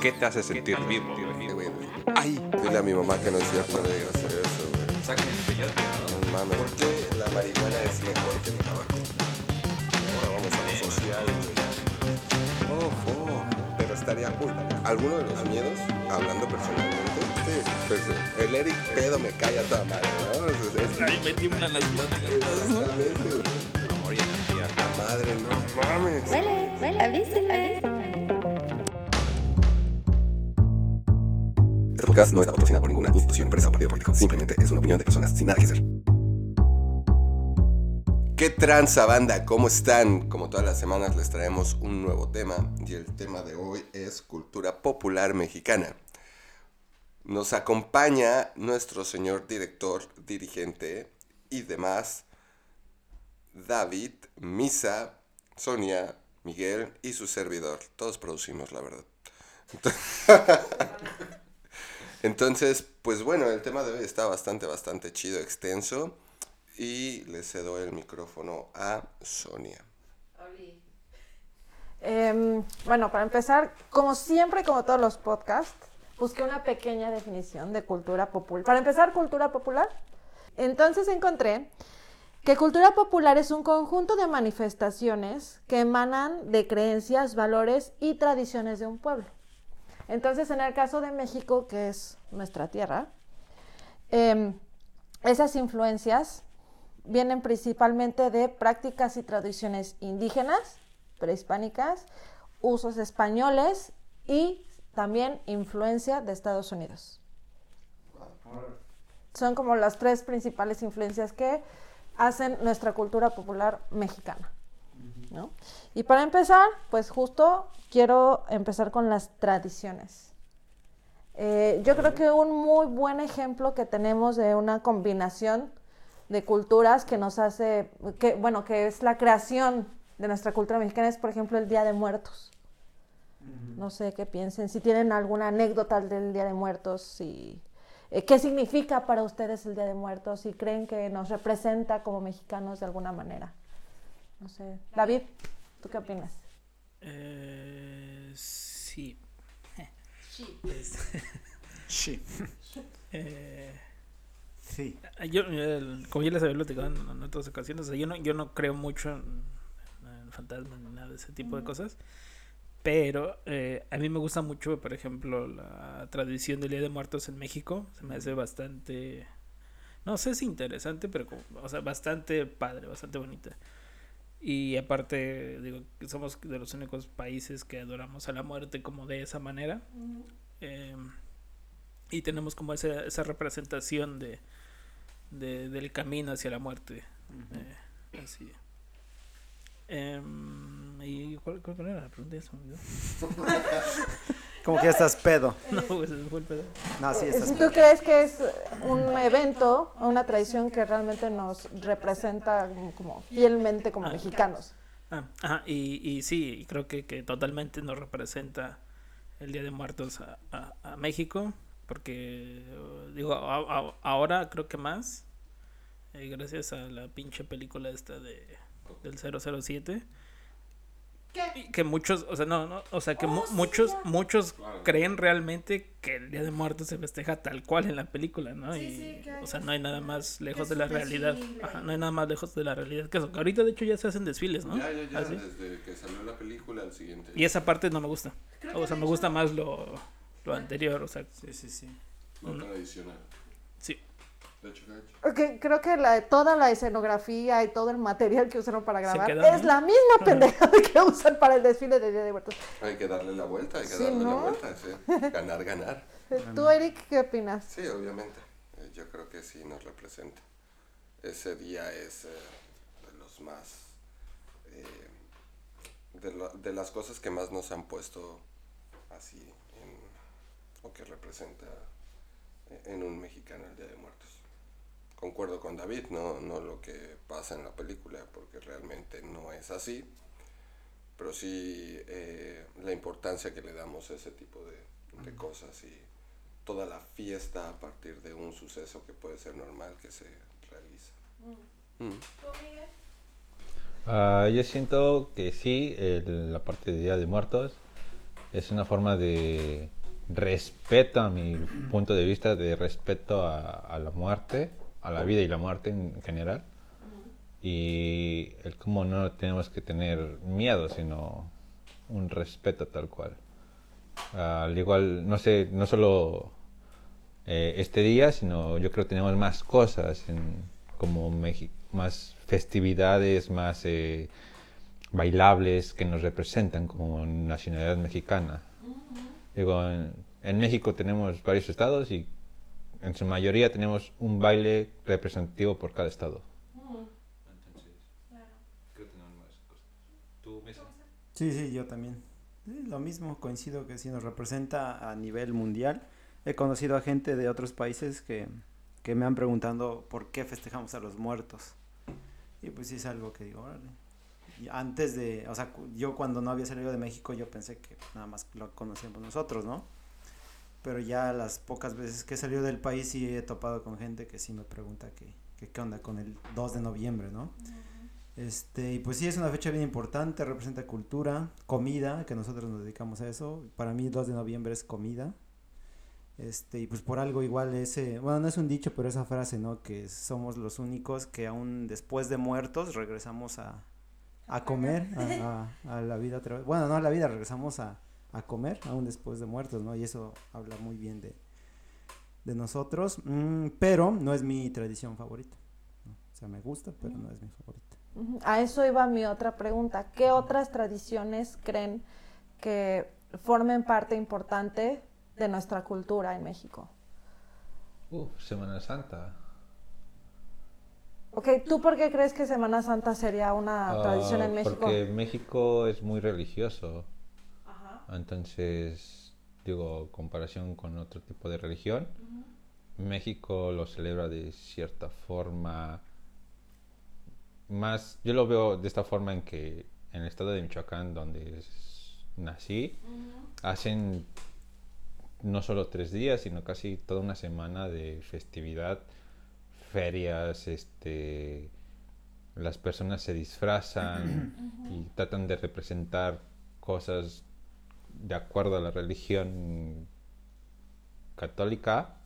¿Qué te hace sentir vivo? Ay, dile a mi mamá que no es cierto de hacer eso, güey. No mames, ¿por qué la marihuana es mejor que el tabaco? Ahora vamos a lo social, güey. Ojo, pero estaría cool. ¿Alguno de los miedos, hablando personalmente? Sí, pues el Eric pedo me cae a toda madre, ¿no? Es, es, Ahí me tiemblan las manos. exactamente, güey. Amor y energía. La madre, no mames. Huele, huele, avíseme. Este podcast no está patrocinado por ninguna institución, empresa o partido político. Simplemente es una opinión de personas sin nada que hacer. ¿Qué tranza banda? ¿Cómo están? Como todas las semanas les traemos un nuevo tema y el tema de hoy es cultura popular mexicana. Nos acompaña nuestro señor director, dirigente y demás, David, Misa, Sonia, Miguel y su servidor. Todos producimos, la verdad. Entonces, pues bueno, el tema de hoy está bastante, bastante chido, extenso. Y le cedo el micrófono a Sonia. Em, bueno, para empezar, como siempre, como todos los podcasts, busqué una pequeña definición de cultura popular. Para empezar, cultura popular. Entonces encontré que cultura popular es un conjunto de manifestaciones que emanan de creencias, valores y tradiciones de un pueblo. Entonces, en el caso de México, que es nuestra tierra, em, esas influencias vienen principalmente de prácticas y tradiciones indígenas, prehispánicas, usos españoles y también influencia de Estados Unidos. Son como las tres principales influencias que hacen nuestra cultura popular mexicana. ¿no? Y para empezar, pues justo quiero empezar con las tradiciones. Eh, yo creo que un muy buen ejemplo que tenemos de una combinación de culturas que nos hace, que, bueno, que es la creación de nuestra cultura mexicana es, por ejemplo, el Día de Muertos. No sé qué piensen, si tienen alguna anécdota del Día de Muertos, si, eh, qué significa para ustedes el Día de Muertos, si creen que nos representa como mexicanos de alguna manera. No sé. David, ¿tú qué opinas? Eh, sí. Es- Sí. eh, Sí. yo, el- como ya les había platicado en, en otras ocasiones, o sea, yo, no, yo no creo mucho en, en fantasmas ni nada de ese tipo de cosas. Pero eh, a mí me gusta mucho, por ejemplo, la tradición del Día de Muertos en México. Se me hace bastante. No sé si interesante, pero como, o sea, bastante padre, bastante bonita. Y aparte, digo, que somos de los únicos países que adoramos a la muerte como de esa manera. Eh, y tenemos como esa, esa representación de, de- del camino hacia la muerte. Eh, así. Em, ¿Y cuál, cuál era la pregunta? Olvidó. Como que ya estás pedo. No, pues fue el pedo. No, sí estás Si tú pedo. crees que es un evento, una tradición que realmente nos representa como- como fielmente como Ah. mexicanos. Ah, ajá, y, y sí, creo que, que totalmente nos representa el Día de Muertos a, a- a México, porque digo, a- a- ahora creo que más, eh, gracias a la pinche película esta de del 007. Y Que muchos, o sea, no, no, o sea, que mu- muchos, muchos creen realmente que el Día de Muertos se festeja tal cual en la película, ¿no? y, o sea, no hay nada más lejos de la realidad. Ajá, no hay nada más lejos de la realidad que eso. Que ahorita, de hecho, ya se hacen desfiles, ¿no? Ya, ya, ya, Así. desde que salió la película al siguiente. Y esa parte no me gusta. O sea, me gusta más lo, lo anterior, o sea, Sí, sí, sí. No tradicional. De creo que la, toda la escenografía y todo el material que usaron para grabar es ¿no? la misma pendejada que usan para el desfile de Día de Muertos. Hay que darle la vuelta, hay que Sí, darle la vuelta, sí. Ganar, ganar. ¿Tú, Eric, qué opinas? Sí, obviamente. Eh, Yo creo que sí nos representa. Ese día es eh, de los más. eh, de, lo- de las cosas que más nos han puesto así en. o que representa en un mexicano el Día de Muertos. Concuerdo con David, no, no lo que pasa en la película, porque realmente no es así. Pero sí eh, la importancia que le damos a ese tipo de, de cosas y toda la fiesta a partir de un suceso que puede ser normal que se realiza. Ah, yo siento que sí, el- la parte de Día de Muertos es una forma de respeto, a mi punto de vista, de respeto a, a la muerte, a la vida y la muerte en general. Y el cómo no tenemos que tener miedo, sino un respeto tal cual. Al igual, no sé, no solo eh, este día, sino yo creo que tenemos más cosas, en, como Meji- más festividades, más eh, bailables que nos representan como nacionalidad mexicana. Digo, en, en México tenemos varios estados y en su mayoría tenemos un baile representativo por cada estado. Entonces, creo que. Sí, sí, yo también. Lo mismo, coincido que sí nos representa a nivel mundial. He conocido a gente de otros países que, que me han preguntado por qué festejamos a los muertos. Y pues sí es algo que digo, órale. Y antes de, o sea, yo cuando no había salido de México yo pensé que nada más lo conocíamos nosotros, ¿no? Pero ya las pocas veces que he salido del país sí he topado con gente que sí me pregunta que, que qué onda con el 2 de noviembre, ¿no? Este, y pues sí, es una fecha bien importante, representa cultura, comida, que nosotros nos dedicamos a eso. Para mí, 2 de noviembre es comida. Este, y pues por algo igual ese, bueno, no es un dicho, pero esa frase, ¿no? Que somos los únicos que aún después de muertos regresamos a, a comer, a, a- a la vida otra vez. Bueno, no a la vida, regresamos a, a comer aún después de muertos, ¿no? Y eso habla muy bien de, de nosotros, Mm, pero no es mi tradición favorita. ¿no? O sea, me gusta, pero no es mi favorita. A eso iba mi otra pregunta. ¿Qué otras tradiciones creen que formen parte importante de nuestra cultura en México? Uf, Semana Santa. Ok, ¿tú por qué crees que Semana Santa sería una tradición Ah, en México? Porque México es muy religioso. Entonces, digo, comparación con otro tipo de religión, México lo celebra de cierta forma más, yo lo veo de esta forma en que en el estado de Michoacán, donde es- nací, hacen no solo tres días, sino casi toda una semana de festividad, ferias, este, las personas se disfrazan y tratan de representar cosas de acuerdo a la religión católica.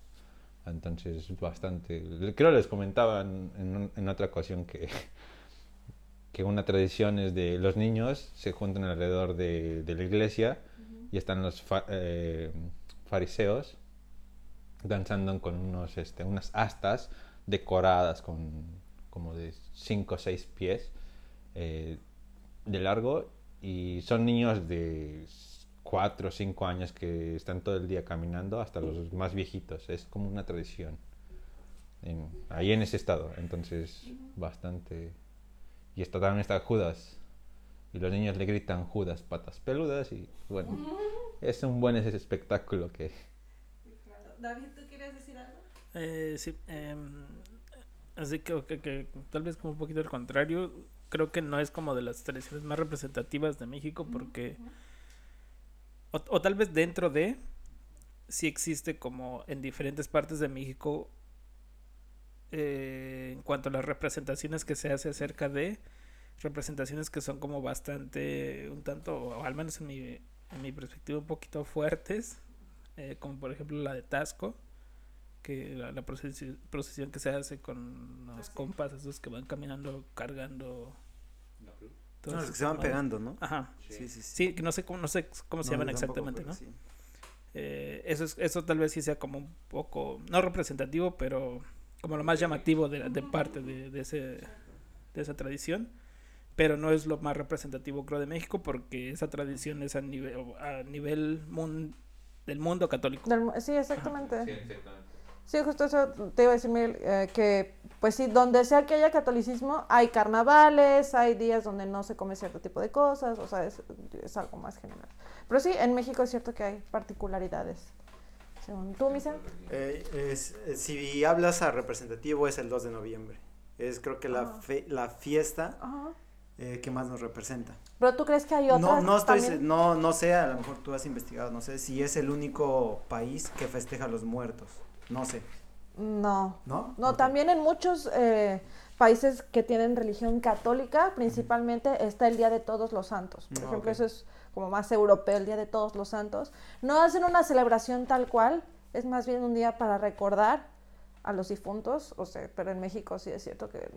Entonces, bastante. Creo les comentaba en, en otra ocasión que, que una tradición es de los niños se juntan alrededor de, de la iglesia y están los fa- eh, fariseos danzando con unos, este, unas astas decoradas con como de 5 o 6 pies eh, de largo y son niños de 4 o 5 años que están todo el día caminando hasta los más viejitos. Es como una tradición en- ahí en ese estado. Entonces, bastante... Y está, también está Judas. Y los niños le gritan Judas, patas peludas. Y bueno, es un buen ese espectáculo que... David, ¿tú quieres decir algo? Eh, sí, em, así que, que- que tal vez como un poquito al contrario, creo que no es como de las tradiciones más representativas de México porque, o, o tal vez dentro de, sí existe como en diferentes partes de México eh, en cuanto a las representaciones que se hace acerca de representaciones que son como bastante, un tanto, o al menos en mi, en mi perspectiva, un poquito fuertes, eh, como por ejemplo la de Tasco que la, la procesi- procesión que se hace con los compas esos que van caminando cargando No, todas los que se van pegando, ¿no? ajá Sí, sí, sí. sí que no sé cómo no sé cómo se No, llaman exactamente no sí. Eh, eso es, eso tal vez sí sea como un poco no representativo pero como lo más llamativo de, de parte de, de ese de esa tradición pero no es lo más representativo creo de México porque esa tradición es a nivel a nivel mun- del mundo católico Del mu- sí, exactamente. Sí, justo eso te iba a decir, Miguel, eh, que pues sí, donde sea que haya catolicismo, hay carnavales, hay días donde no se come cierto tipo de cosas, o sea, es, es algo más general. Pero sí, en México es cierto que hay particularidades. Según tú, Misa. Eh, es- eh, si hablas a representativo es el 2 de noviembre. Es creo que la, fe- la fiesta eh, que más nos representa. Pero tú crees que hay otras No, no, estoy, también? se- no, no sé, a lo mejor tú has investigado, no sé si es el único país que festeja a los muertos. No sé. No. ¿No? No, también en muchos eh, países que tienen religión católica, principalmente está el Día de Todos los Santos. Por Ah, ejemplo, eso es como más europeo, el Día de Todos los Santos. No hacen una celebración tal cual, es más bien un día para recordar a los difuntos, o sea, pero en México sí es cierto que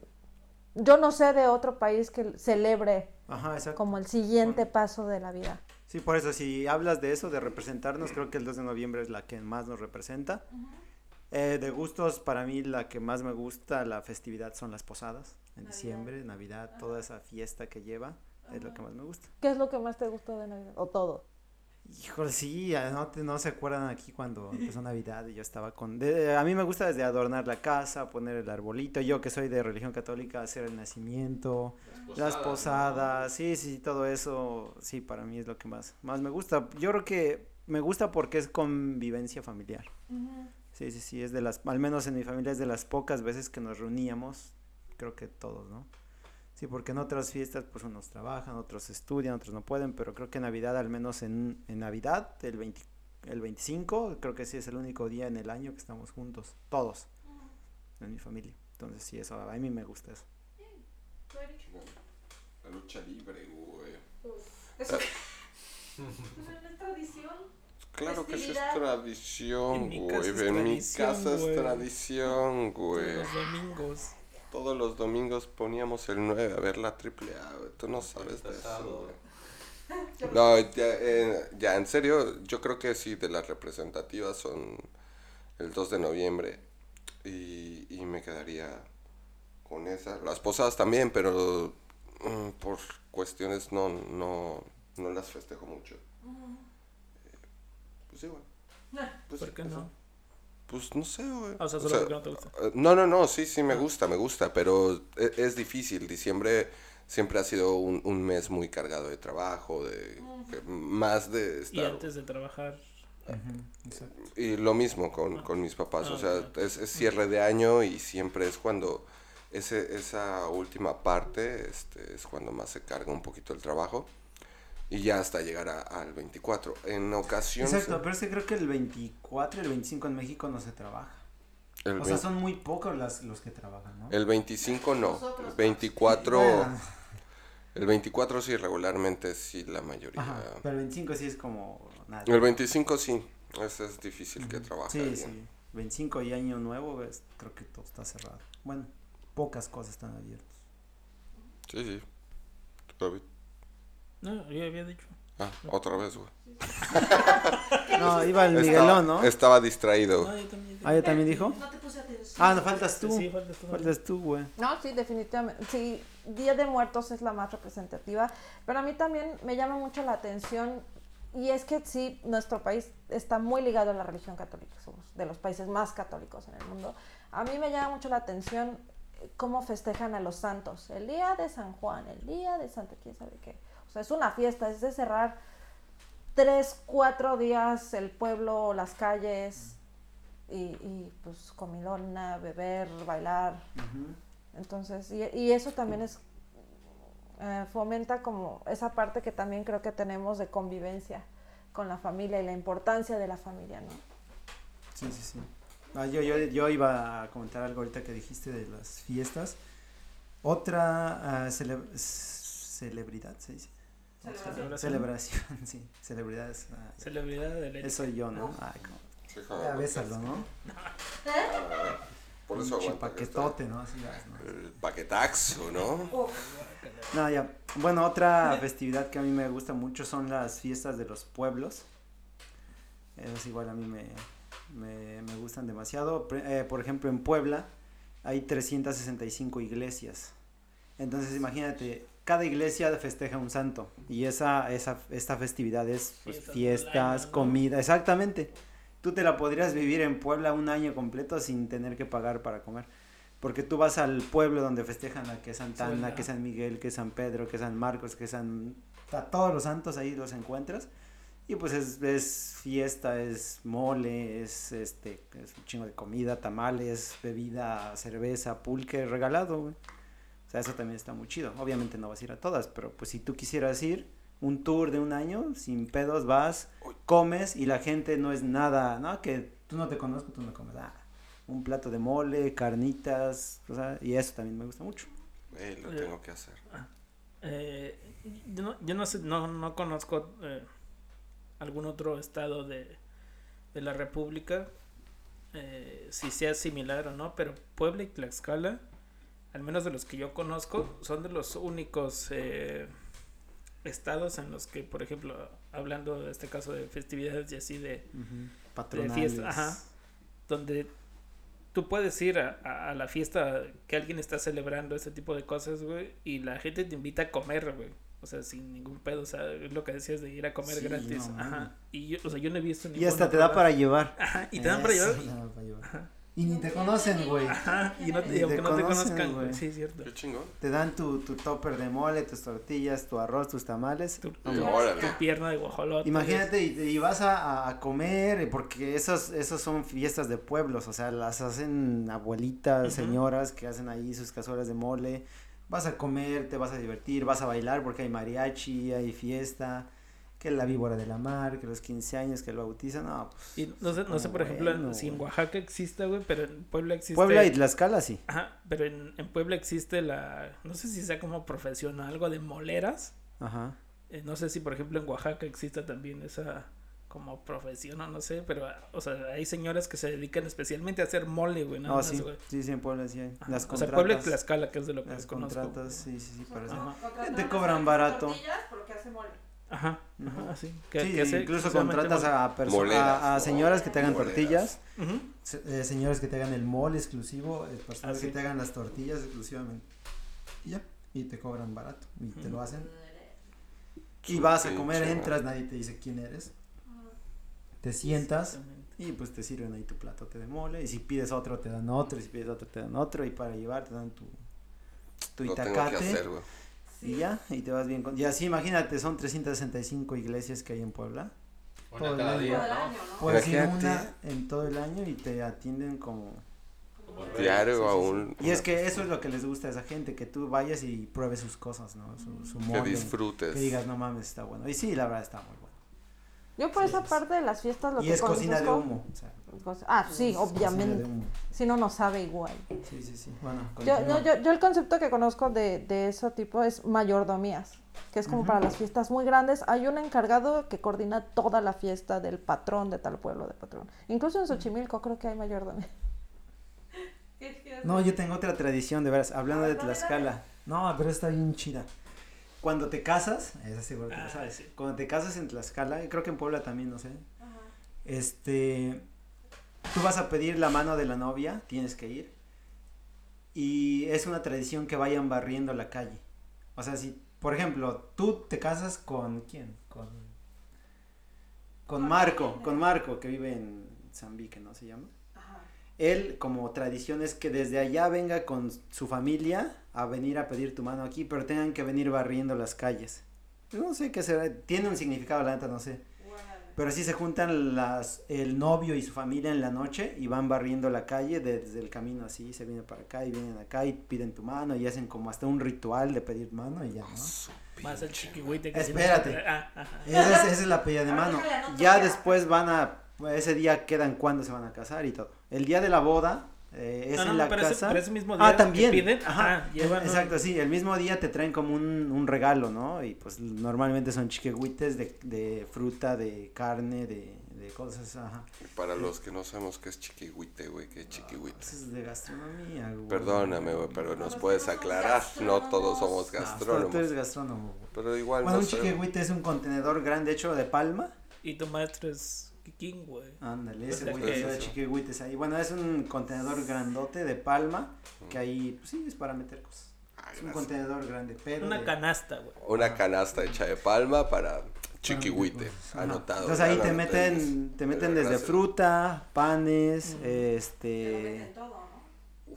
yo no sé de otro país que celebre Ajá, como el siguiente paso de la vida. Sí, por eso, si hablas de eso, de representarnos, creo que el 2 de noviembre es la que más nos representa. Eh, de gustos, para mí la que más me gusta, la festividad, son las posadas. En diciembre, Navidad, toda esa fiesta que lleva, es lo que más me gusta. ¿Qué es lo que más te gustó de Navidad? O todo. Híjole, sí, no, te- no se acuerdan aquí cuando empezó Navidad y yo estaba con... de- a mí me gusta desde adornar la casa, poner el arbolito, yo que soy de religión católica, hacer el nacimiento, las posadas, sí, sí, todo eso, sí, para mí es lo que más, más me gusta. Yo creo que me gusta porque es convivencia familiar. Sí, sí, sí, es de las, al menos en mi familia es de las pocas veces que nos reuníamos, creo que todos, ¿no? Sí, porque en otras fiestas pues unos trabajan, otros estudian, otros no pueden, pero creo que Navidad, al menos en, en Navidad, el, 20 el 25, creo que sí es el único día en el año que estamos juntos, todos, en mi familia. Entonces sí, eso, a mí me gusta eso. La lucha libre, güey. Claro que sí es tradición, güey. En mi casa es tradición, güey. Los domingos. Todos los domingos poníamos el 9 a ver la triple A, güey. Tú no sabes de eso, güey. No, ya, eh, ya, en serio, yo creo que sí, de las representativas son el 2 de noviembre. Y, y me quedaría con esa. Las posadas también, pero mm, por cuestiones no, no, no las festejo mucho. Eh, Pues sí, güey. Pues, ¿Por qué pues, no? Pues no sé, güey. O sea, O solo sea, porque no te gusta. eh, No, no, no, sí, sí me gusta, me gusta, pero e- es, difícil. Diciembre siempre ha sido un, un mes muy cargado de trabajo, de que más de Y antes de trabajar. Exacto. Y lo mismo con, con mis papás, Ah, o sea, es, es cierre de año y siempre es cuando ese, esa última parte este, es cuando más se carga un poquito el trabajo y ya hasta llegar a- al 24. En ocasiones... Exacto, pero es que creo que el 24 y el 25 en México no se trabaja. el, O sea, son muy pocos las, los que trabajan, ¿no? el 25 no, el 24... Bueno, El 24 sí, regularmente sí, la mayoría. ajá, pero el 25 sí es como nada. El 25 sí, ese es difícil que trabaje Sí, alguien. sí. 25 y año nuevo, es- creo que todo está cerrado. Bueno, pocas cosas están abiertas. Sí, sí. David. No, yo había dicho. Ah, otra vez, güey. No, iba el Estaba- Miguelón, ¿no? Estaba distraído. No, yo también. Ah, ¿ya también dijo? No te puse atención. Ah, no, faltas tú. Sí, faltas tú. Faltas tú, güey. No, sí, definitivamente. Sí, Día de Muertos es la más representativa, pero a mí también me llama mucho la atención y es que sí, nuestro país está muy ligado a la religión católica, somos de los países más católicos en el mundo. A mí me llama mucho la atención eh, cómo festejan a los santos, el día de San Juan, el día de Santa, quién sabe qué. O sea, es una fiesta, es de cerrar tres, cuatro días el pueblo, las calles y, y pues comilona, beber, bailar. Entonces, y, y eso también es, eh, fomenta como esa parte que también creo que tenemos de convivencia con la familia y la importancia de la familia, ¿no? Sí, sí, sí. Ah, yo, yo, yo iba a comentar algo ahorita que dijiste de las fiestas. Otra cele- celebridad, ¿se dice? Celebración. Celebración, sí. Celebridades. ah, Celebridad de leche. eso yo, ¿no? Ay, como- Sí, ya bésalo, ¿no? Por eso aguanta que paquetote, ¿no? Así vas, ¿no? El paquetaxo, ¿no? No, ya. Bueno, otra festividad que a mí me gusta mucho son las fiestas de los pueblos. Esas igual a mí me, me, me gustan demasiado. Eh, por ejemplo, en Puebla hay 365 iglesias. Entonces, imagínate, cada iglesia festeja un santo. Y esa, esa, esta festividad es pues, Fiestas comida, exactamente. Tú te la podrías vivir en Puebla un año completo sin tener que pagar para comer. Porque tú vas al pueblo donde festejan a que Santa Ana, Suena. que San Miguel, que San Pedro, que San Marcos, que San... A todos los santos ahí los encuentras. Y pues es, es fiesta, es mole, es este, es un chingo de comida, tamales, bebida, cerveza, pulque, regalado, güey. O sea, eso también está muy chido. Obviamente no vas a ir a todas, pero pues si tú quisieras ir, un tour de un año, sin pedos, vas, comes y la gente no es nada, ¿no? Que tú no te conozco, tú no comes. Ah, un plato de mole, carnitas, o sea, y eso también me gusta mucho. Eh, lo Eh, tengo que hacer. Eh, yo, no, yo no sé, no, no conozco eh, algún otro estado de, de la República, eh, si sea similar o no, pero Puebla y Tlaxcala, al menos de los que yo conozco, son de los únicos eh, estados en los que, por ejemplo, hablando de este caso de festividades y así de, de Patronales. fiesta, ajá, donde tú puedes ir a, a- a la fiesta que alguien está celebrando ese tipo de cosas, güey, y la gente te invita a comer, güey. O sea, sin ningún pedo, o sea, es lo que decías de ir a comer Sí, gratis. no, Ajá. Y yo, o sea, yo no he visto Y hasta te otro da lado. para llevar. Ajá, y te dan para Eso, llevar. te da para llevar. Y ni te conocen, güey. Ajá, y, no te, Ni y aunque te no te conozcan, güey. Sí, cierto. Qué chingón. Te dan tu, tu topper de mole, tus tortillas, tu arroz, tus tamales. Tu, tu pierna de guajolote. Imagínate y, y vas a, a comer, porque esos, esos son fiestas de pueblos, o sea, las hacen abuelitas, señoras que hacen ahí sus cazuelas de mole. Vas a comer, te vas a divertir, vas a bailar porque hay mariachi, hay fiesta, que la víbora de la mar, que los 15 años, que el bautizan, no, pues. Y no sé, no sé, por Bueno, ejemplo, en- si en. Oaxaca existe, güey, pero en Puebla existe. Puebla y Tlaxcala sí. Ajá, pero en, en Puebla existe la. No sé si sea como profesión o algo de moleras. Ajá. Eh, no sé si, por ejemplo, en Oaxaca exista también esa como profesión o no sé, pero, o sea, hay señoras que se dedican especialmente a hacer mole, güey, No, más, sí, güey. sí, sí, en Puebla sí hay. Ajá, Las o sea, Puebla y. Tlaxcala, que es de lo que Las conozco. contratas, sí, sí, sí, para eso. Te cobran barato. porque hace mole. Ajá, Ujú. ajá, sí. Que, Sí, que hace incluso contratas a, Moleras, a, señoras que te hagan Moleras. tortillas, se- eh, señoras que te hagan el mole exclusivo, eh, personas Ah, que te hagan las tortillas exclusivamente. Y ya, y te cobran barato, y te lo hacen. Y vas a comer, entras, nadie te dice quién eres. Te sientas y pues te sirven ahí tu platote de mole. Y si pides otro, te dan otro. Y si pides otro, te dan otro. Y para llevar, te dan tu, tu Lo tengo que itacate. hacer, güey. Y ya, y te vas bien con... Y así, imagínate, son 365 iglesias que hay en Puebla. Todo el cada año. día, ¿no? Puedes ir una en todo el año y te atienden como... Diario Sí, sí, a sí. un. Y es que eso es lo que les gusta a esa gente, que tú vayas y pruebes sus cosas, ¿no? Su, su Que disfrutes. Que digas, no mames, está bueno. Y sí, la verdad está muy bueno. Yo por Sí, esa es. parte de las fiestas lo Y que es cocina de conozco- humo. o sea, Cos- Ah, sí, obviamente. Si no, no sabe igual. Sí, sí, sí. Bueno, Yo, continúa. yo, yo, yo el concepto que conozco de, de ese tipo es mayordomías, que es como para las fiestas muy grandes. Hay un encargado que coordina toda la fiesta del patrón de tal pueblo de patrón. Incluso en Xochimilco creo que hay mayordomía. No, yo tengo otra tradición, de veras, hablando de Tlaxcala. No, pero está bien chida. Cuando te casas, esa seguro que lo Ah, sabes. sí. Cuando te casas en Tlaxcala, y creo que en Puebla también, no sé. Este, tú vas a pedir la mano de la novia, tienes que ir. Y es una tradición que vayan barriendo la calle. O sea, si, por ejemplo, tú te casas con quién? Con con Marco, con Marco que vive en Zambique, ¿no se llama? Él, como tradición, es que desde allá venga con su familia a venir a pedir tu mano aquí, pero tengan que venir barriendo las calles. No sé qué será, tiene un significado, la neta, no sé. Pero sí se juntan las, el novio y su familia en la noche y van barriendo la calle desde el camino así, se viene para acá y vienen acá y piden tu mano y hacen como hasta un ritual de pedir mano y ya, ¿no? Más el chiquihuite que Espérate. Ah. Esa es, esa es la pedida de mano. Ya después van a, ese día quedan cuándo se van a casar y todo. El día de la boda eh, es No, no, en la pero ese- casa. pero ese mismo día ah, que también. piden, Ajá, llevan Exacto, sí. El mismo día te traen como un, un regalo, ¿no? Y pues normalmente son chiquehuites de, de fruta, de carne, de, de cosas, ajá. Para los que no sabemos qué es chiquihuite, güey, qué es chiquihuite. Eso es de gastronomía, güey. Perdóname, güey, pero nos puedes aclarar. No todos somos No, tú- eres gastrónomos. gastrónomo, güey. Pero igual Bueno, no un sé. chiquehuite es un contenedor grande hecho de palma. Y tu maestro es Kikín, güey. Ándale, ese güey que- que de chiquihuites ahí. Bueno, es un contenedor grandote de palma que ahí, pues sí, es para meter cosas. Ah, Es un gracias. contenedor grande, pero. Una de- canasta, güey. Una canasta hecha de palma para chiquihuite. Ajá. Anotado. Entonces ahí te meten, te meten desde gracias. fruta, panes, este,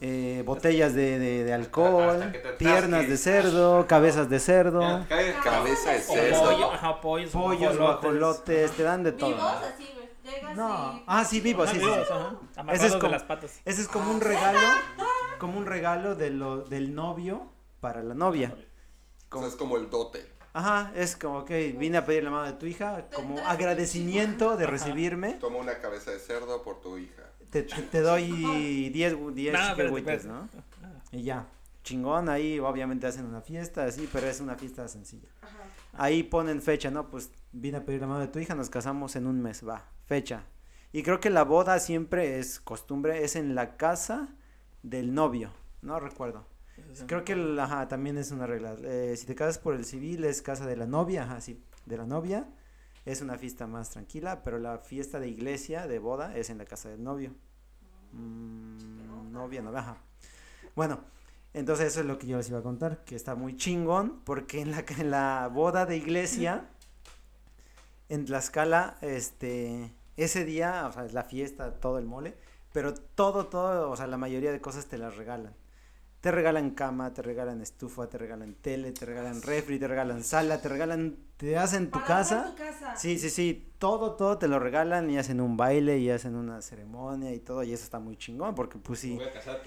eh, botellas de, de, de alcohol, piernas de cerdo, cabezas de cerdo, Cae Cabeza de cerdo. pollo, ajá, pollos, pollos, guajolotes. te dan de todo. Vivos, así, güey. Llegas No, y... ah, sí, vivos, sí, sí. vivos, ajá. Ese es de como- las patas. Ese es como un regalo, como un regalo de lo, del novio para la novia. O sea, es como el dote. Ajá, es como que vine a pedir la mano de tu hija como agradecimiento de recibirme. Toma una cabeza de cerdo por tu hija. Te, te, doy 10 gu- 10 No. Y ya, chingón, ahí obviamente hacen una fiesta, así, pero es una fiesta sencilla. Ahí ponen fecha, ¿no? Pues vine a pedir la mano de tu hija, nos casamos en un mes, va, fecha. Y creo que la boda siempre es costumbre, es en la casa del novio, no recuerdo. Creo que el- ajá, también es una regla. eh, si te casas por el civil es casa de la novia, ajá, sí, de la novia. Es una fiesta más tranquila, pero la fiesta de iglesia, de boda, es en la casa del novio. Mm, novia, ajá. Bueno, entonces eso es lo que yo les iba a contar, que está muy chingón, porque en la, en la boda de iglesia, en Tlaxcala, este, ese día, o sea, es la fiesta, todo el mole, pero todo, todo, o sea, la mayoría de cosas te las regalan. Te regalan cama, te regalan estufa, te regalan tele, te regalan refri, te regalan sala, te regalan, te hacen tu casa. Sí, sí, sí, todo, todo te lo regalan y hacen un baile y hacen una ceremonia y todo y eso está muy chingón porque pues sí,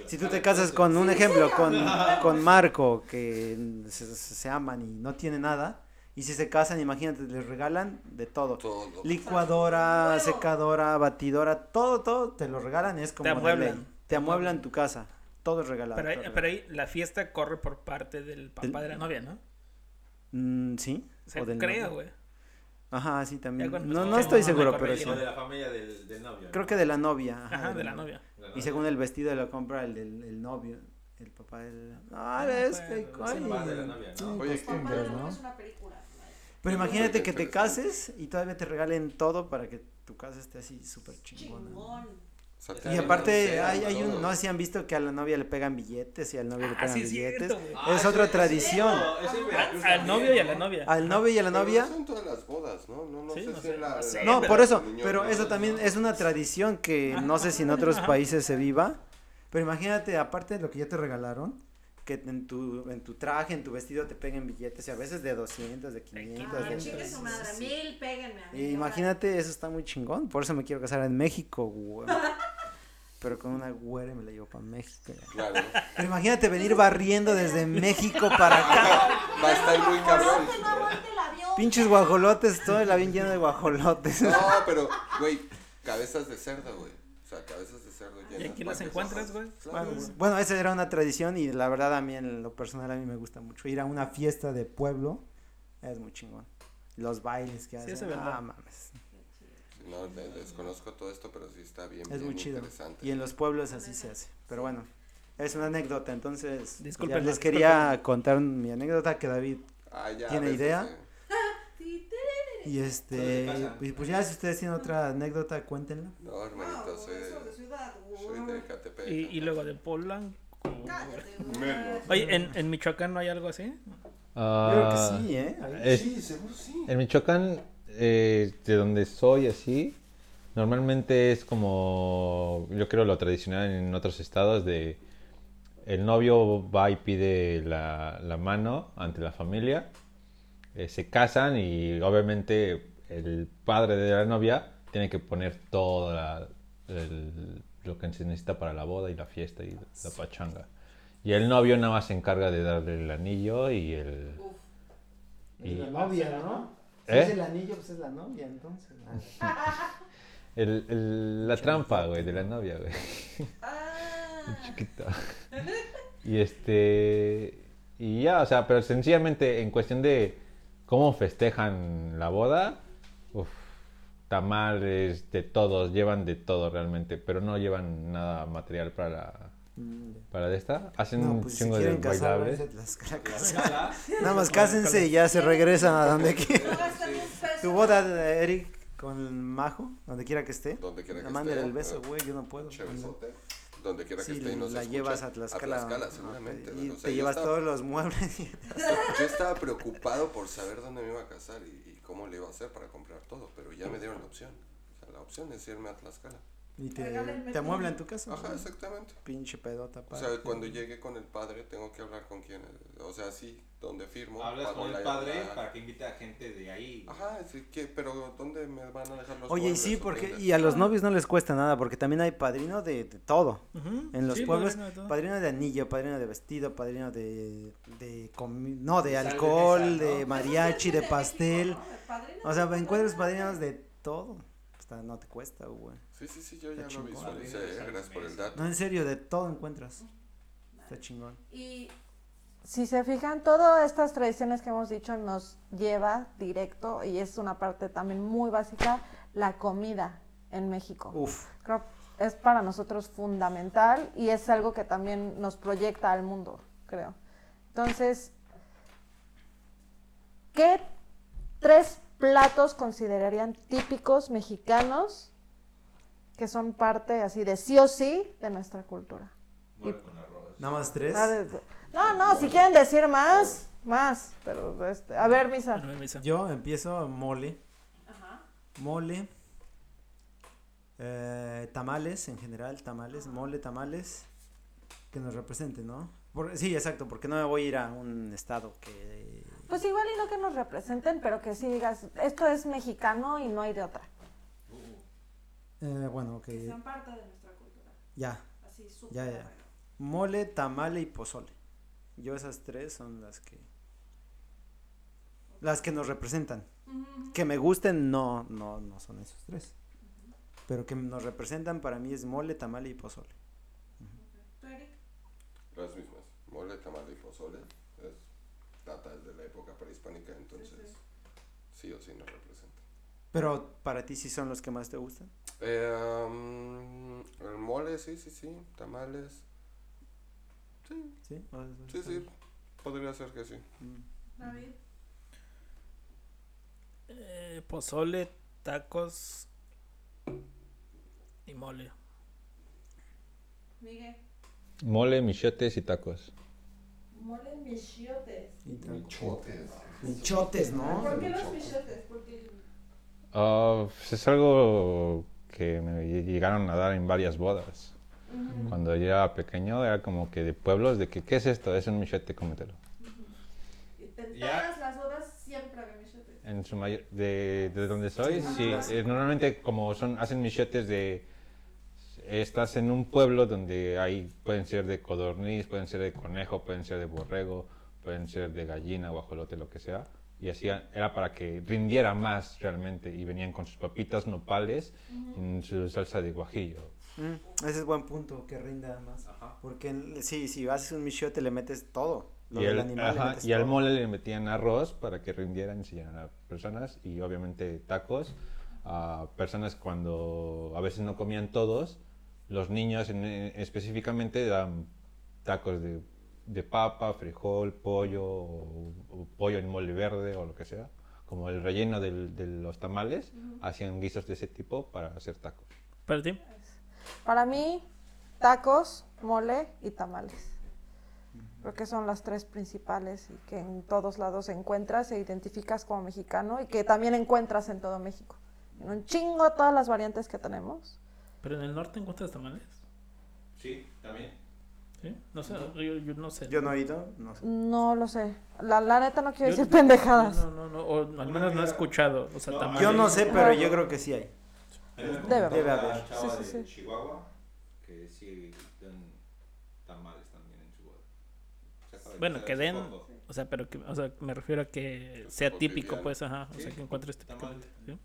si tú te casas con un ejemplo, con, con Marco que se, se- aman y no tiene nada y si se casan, imagínate, les regalan de todo. Todo. Licuadora, secadora, batidora, todo, todo te lo regalan y es como amueblan. ley. Te amueblan tu casa, todo es regalado. Pero ahí, pero ahí la fiesta corre por parte del papá Del- de la novia, ¿no? Mm, sí. O sea, o del creo, güey. Ajá, sí, también. No, no estoy seguro, pero sí. De la familia del, del novio. Creo que de la novia. Ajá, de la novia. Y según el vestido lo compra el, el, el novio, el papá del... Ah, Ah, es que... de la. Pero imagínate que te cases y todavía te regalen todo para que tu casa esté así súper chingona. O Y aparte hay, hay un, no sé si han visto que a la novia le pegan billetes y al novio le Ah, pegan sí, es billetes. cierto, es otra tradición. Al, al novio y a la novia. Al novio y a la novia. no son todas las bodas, ¿no? No, no Sí, sé no si sé, en la, no la- por eso, Niño, pero no, eso también no. es una tradición que no sé si en otros Ajá. países se viva, pero imagínate, aparte de lo que ya te regalaron, que en tu, en tu traje, en tu vestido te peguen billetes y a veces de 200, de 500, de... Chingue su madre, mil, péguenme a mí. Y imagínate, eso está muy chingón, por eso me quiero casar en México, güey. Pero con una güera me la llevo para México. Claro. Pero imagínate venir barriendo desde México para acá. Va a estar muy cabrón. Pinches guajolotes, todo el avión lleno de guajolotes. No, pero, güey, cabezas de cerdo, güey. O sea, cabezas de ¿Y aquí las encuentras, güey? Claro, Bueno, esa era una tradición y la verdad a mí en lo personal a mí me gusta mucho ir a una fiesta de pueblo. Es muy chingón. Los bailes que Sí, hacen. ah, mames. No, de- desconozco todo esto, pero sí está bien, Es bien muy chido. interesante. Y en los pueblos así se hace. Pero bueno, es una anécdota. Entonces, Disculpen, les disculpen. quería contar mi anécdota que David Ah, ya, ¿Tiene idea? ese- y este y pues ya si ustedes tienen otra anécdota cuéntenla. No, hermanito, soy de Catepec. Y, y luego de Polanco. Oye, ¿en, ¿en Michoacán no hay algo así? Ah, Yo creo que sí, ¿eh? Es- Sí, seguro sí. En Michoacán, eh, de donde soy así, normalmente es como, yo creo lo tradicional en otros estados de el novio va y pide la, la mano ante la familia, eh, se casan y obviamente el padre de la novia tiene que poner todo la- el- lo que se necesita para la boda y la fiesta y la pachanga. Y el novio nada más se encarga de darle el anillo y el... y- la novia, ¿no? Si ¿Eh? es el anillo, pues es la novia, entonces. El, el- la trampa, güey, de la novia, güey. El chiquito. Y este. Y ya, o sea, pero sencillamente en cuestión de cómo festejan la boda, uf, tamales, de todos, llevan de todo realmente, pero no llevan nada material para la. Para de esta. Hacen No, un pues si chingo de quieren casar, bailables. Tlaxcala. Nada más cásense y ya se regresan a donde quieran. Tu boda, Eric, con Majo, donde quiera que esté. Donde quiera que Mándale esté, el beso, eh, güey, yo no puedo. Donde quiera que Sí, esté y nos la llevas a Tlaxcala. A Tlaxcala, ¿no? seguramente. Y güey. O sea, te llevas estaba- todos los muebles. y- Yo estaba preocupado por saber dónde me iba a casar y cómo le iba a hacer para comprar todo, pero ya me dieron la opción. La opción es irme a Tlaxcala. Y te, te amueblan tu casa. Ajá, ¿no? exactamente. Pinche pedota, O padre. sea, cuando llegue con el padre tengo que hablar con quién. O sea, sí, donde firmo. Hablas con la- el padre la- para que invite a gente de ahí. Ajá, sí, que, pero ¿dónde me van a dejar los Oye, y sí, o porque dónde? y a los novios no les cuesta nada, porque también hay padrino de, de todo. Ujú, En los sí, pueblos, padrino de todo. padrino de anillo, padrino de vestido, padrino de, de comi- no, de De de alcohol, mesa, ¿no? de mariachi, de pastel. O sea, encuentras padrinos de todo. Hasta no te cuesta, güey. Sí, sí, sí, yo ya lo visualicé, eh, gracias por el dato. No, en serio, de todo encuentras. Está chingón. Y si se fijan, todas estas tradiciones que hemos dicho nos lleva directo, y es una parte también muy básica, la comida en México. Uf. Creo es para nosotros fundamental y es algo que también nos proyecta al mundo, creo. Entonces, ¿qué tres platos considerarían típicos mexicanos que son parte así de sí o sí de nuestra cultura? Nada más tres. Ah, No, no, si quieren decir más, más, pero este, a ver, Misa. Yo empiezo mole. Mole. eh, tamales en general, tamales, mole, tamales. Que nos representen, ¿no? Por- sí, exacto, porque no me voy a ir a un estado que... Pues igual y no que nos representen, pero que sí digas, esto es mexicano y no hay de otra. Eh, bueno, ok. parte de nuestra cultura, Ya, así ya, ya. Mole, tamale y pozole. Yo esas tres son las que... Las que nos representan. Que me gusten, no, no, no son esos tres. Pero que nos representan para mí es mole, tamale y pozole. Las mismas. Mole, tamal y pozole. Es, data de la época prehispánica, entonces sí o sí nos representa. Pero para ti sí son los que más te gustan. Eh, um, el mole, sí, sí, sí. Tamales. Sí, Sí, O- sí, sí. Podría ser que sí. Mm. Eh, pozole, tacos y mole. Miguel, Mole, michotes y tacos. mole michiotes. Y tacos. Chotes. Michotes, ¿no? ¿Por qué los michiotes? Porque pues es algo que me ll- llegaron a dar en varias bodas. Cuando yo era pequeño era como que de pueblos, de que, ¿qué es esto? Es un michote, cómetelo. en Ya. todas las bodas siempre había michiotes. En su mayor, de, de donde soy, sí. eh, normalmente como son, hacen michotes de... Estás en un pueblo donde hay, pueden ser de codorniz, pueden ser de conejo, pueden ser de borrego, pueden ser de gallina, guajolote, lo que sea. Y hacían, era para que rindiera más realmente. Y venían con sus papitas nopales en su salsa de guajillo. Mm, ese es buen punto, que rinda más. Porque en- sí, si haces un michote le metes todo. Lo y del el- animal ajá, metes y al todo. mole le metían arroz para que rindieran y llenaran personas. Y obviamente tacos. a personas cuando a veces no comían todos, los niños en- en- específicamente daban tacos de, de papa, frijol, pollo, o, o pollo en mole verde o lo que sea. Como el relleno del- de los tamales, hacían guisos de ese tipo para hacer tacos. ¿Para ti? Para mí, tacos, mole y tamales. Creo que son las tres principales y que en todos lados encuentras e identificas como mexicano y que también encuentras en todo México. En un chingo todas las variantes que tenemos. ¿Pero en el norte encuentras tamales? Sí, también. ¿Sí? No sé, yo, yo no sé. Yo no he ido, no sé. No lo sé. La, la neta no quiero Yo- decir pendejadas. No, no, no, o al menos no he escuchado. O sea, tamales. Yo no sé, pero yo creo que sí hay. Debe haber. Debe haber. Sí, sí, sí. Chihuahua que sí dan tamales también en su boda. Bueno, que den, o sea, pero que, o sea, me refiero a que sea típico, pues, ajá, o sea, que encuentres típicamente. ¿sí?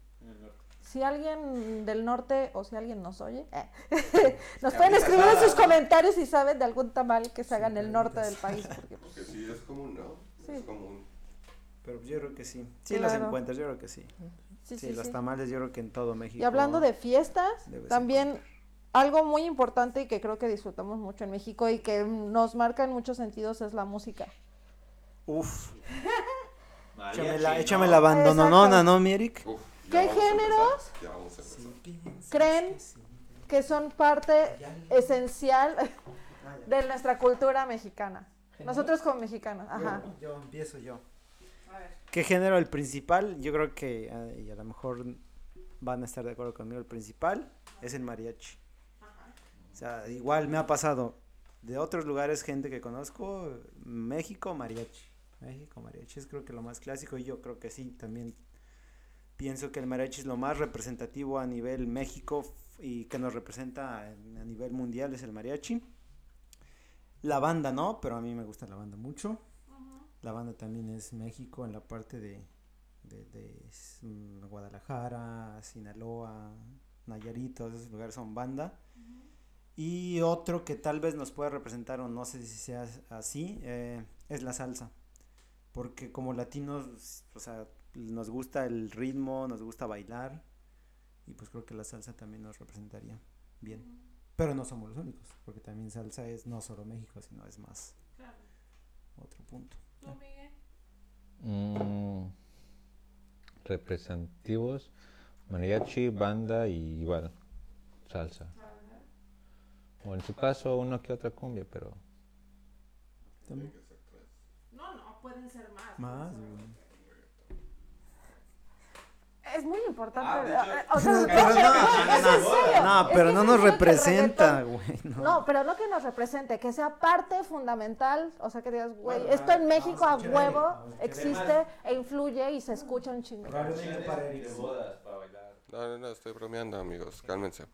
Si alguien del norte o si alguien nos oye, eh, nos pueden escribir en sus comentarios si saben de algún tamal que se haga en el norte del país. Porque, pues, Porque sí es común, ¿no? Sí. Es común. Pero yo creo que sí. Sí las encuentras, yo creo que sí. sí, Sí, sí, los sí. tamales yo creo que en todo México. Y hablando de fiestas, también algo muy importante y que creo que disfrutamos mucho en México y que nos marca en muchos sentidos es la música. Uf. Échame la, échame la bandononona, Exacto. ¿no, mi Eric? Uf, ¿Qué géneros? empezar, Ya vamos a empezar. ¿Creen que son parte esencial de nuestra cultura mexicana? Nosotros como mexicanos, ajá. Yo, yo empiezo yo. ¿Qué género el principal? Yo creo que, ah, y a lo mejor van a estar de acuerdo conmigo, el principal es el mariachi. O sea, igual me ha pasado de otros lugares, gente que conozco, México, mariachi. México, mariachi es creo que lo más clásico y yo creo que sí, también pienso que el mariachi es lo más representativo a nivel México y que nos representa en- a nivel mundial es el mariachi. La banda no, pero a mí me gusta la banda mucho. La banda también es México en la parte de, de, mm, Guadalajara, Sinaloa, Nayarit, todos esos lugares son banda. Y otro que tal vez nos pueda representar, o no sé si sea así, eh, es la salsa. Porque como latinos, o sea, nos gusta el ritmo, nos gusta bailar. Y pues creo que la salsa también nos representaría bien. Pero no somos los únicos, porque también salsa es no solo México, sino es más otro punto. Mm, representativos, mariachi, banda y igual, salsa. O en su caso, uno que otra cumbia, pero También. No, no, pueden ser más. Más, güey. Es muy importante. Ah, de hecho- o sea, Pero no, pero no nos representa, güey. No. No, pero no que nos represente, que sea parte fundamental, o sea, que digas, güey, esto en México a huevo existe e influye y se escucha un chingo. No, no, no, estoy bromeando, amigos, cálmense.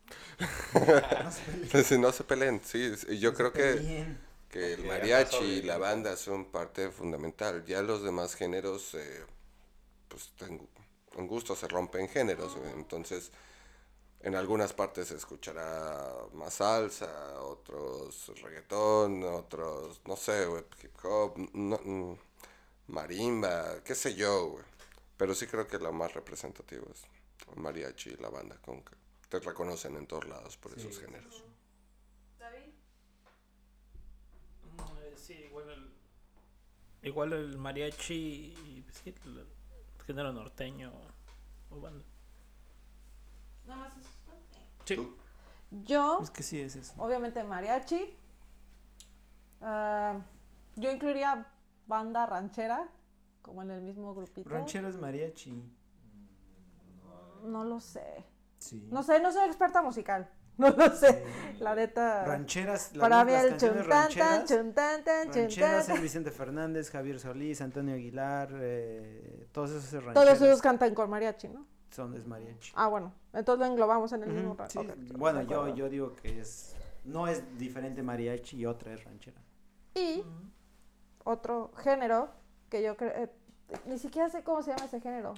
Si no se peleen, sí, sí, yo creo que, que el mariachi y la banda son parte fundamental. Ya los demás géneros, eh, pues tengo, en gusto se rompen géneros, güey, entonces en algunas partes se escuchará más salsa, otros reggaetón, otros, no sé, güey, hip hop, no- mm, marimba, qué sé yo, güey. Pero sí creo que lo más representativo es el mariachi y la banda, con que te reconocen en todos lados por esos géneros. Eh, Sí, igual el, igual el mariachi y sí, el, el género norteño o banda. Sí. Yo, Es que sí es eso. obviamente mariachi. ah, yo incluiría banda ranchera, como en el mismo grupito. Ranchero es mariachi. No lo sé. Sí. No sé, no soy experta musical. No lo sé. La neta. Rancheras, la- Para mí las el canciones chun rancheras, chun tan tan, chun rancheras es Vicente Fernández, Javier Solís, Antonio Aguilar, eh, todos esos rancheros Todos ellos cantan con mariachi, ¿no? son es mariachi. Ah, bueno. Entonces lo englobamos en el mismo. Sí, bueno, yo, yo digo que es no es diferente mariachi y otra es ranchera. Y otro género que yo creo. eh, ni siquiera sé cómo se llama ese género.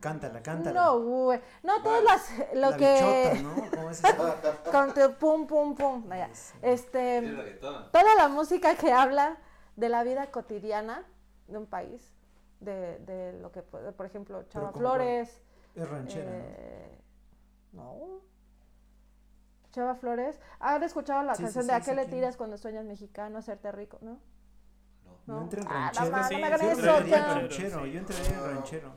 Cántala, cántala. No, güey. No, todas las. Lo la que. bichota, ¿no? ¿Cómo es eso? Con tu pum, pum, pum. no, ya. Este. Toda la música que habla de la vida cotidiana de un país. De, de lo que, puede- por ejemplo, Chava Flores. Es ranchera. ¿no? eh, no. Chava Flores. ¿Han escuchado la Sí, canción sí, de a sí, qué le quién. tiras cuando sueñas mexicano, hacerte rico? ¿No? No entré en Ah, ranchero. no, Sí, no sí, eso, yo entraría en ranchero.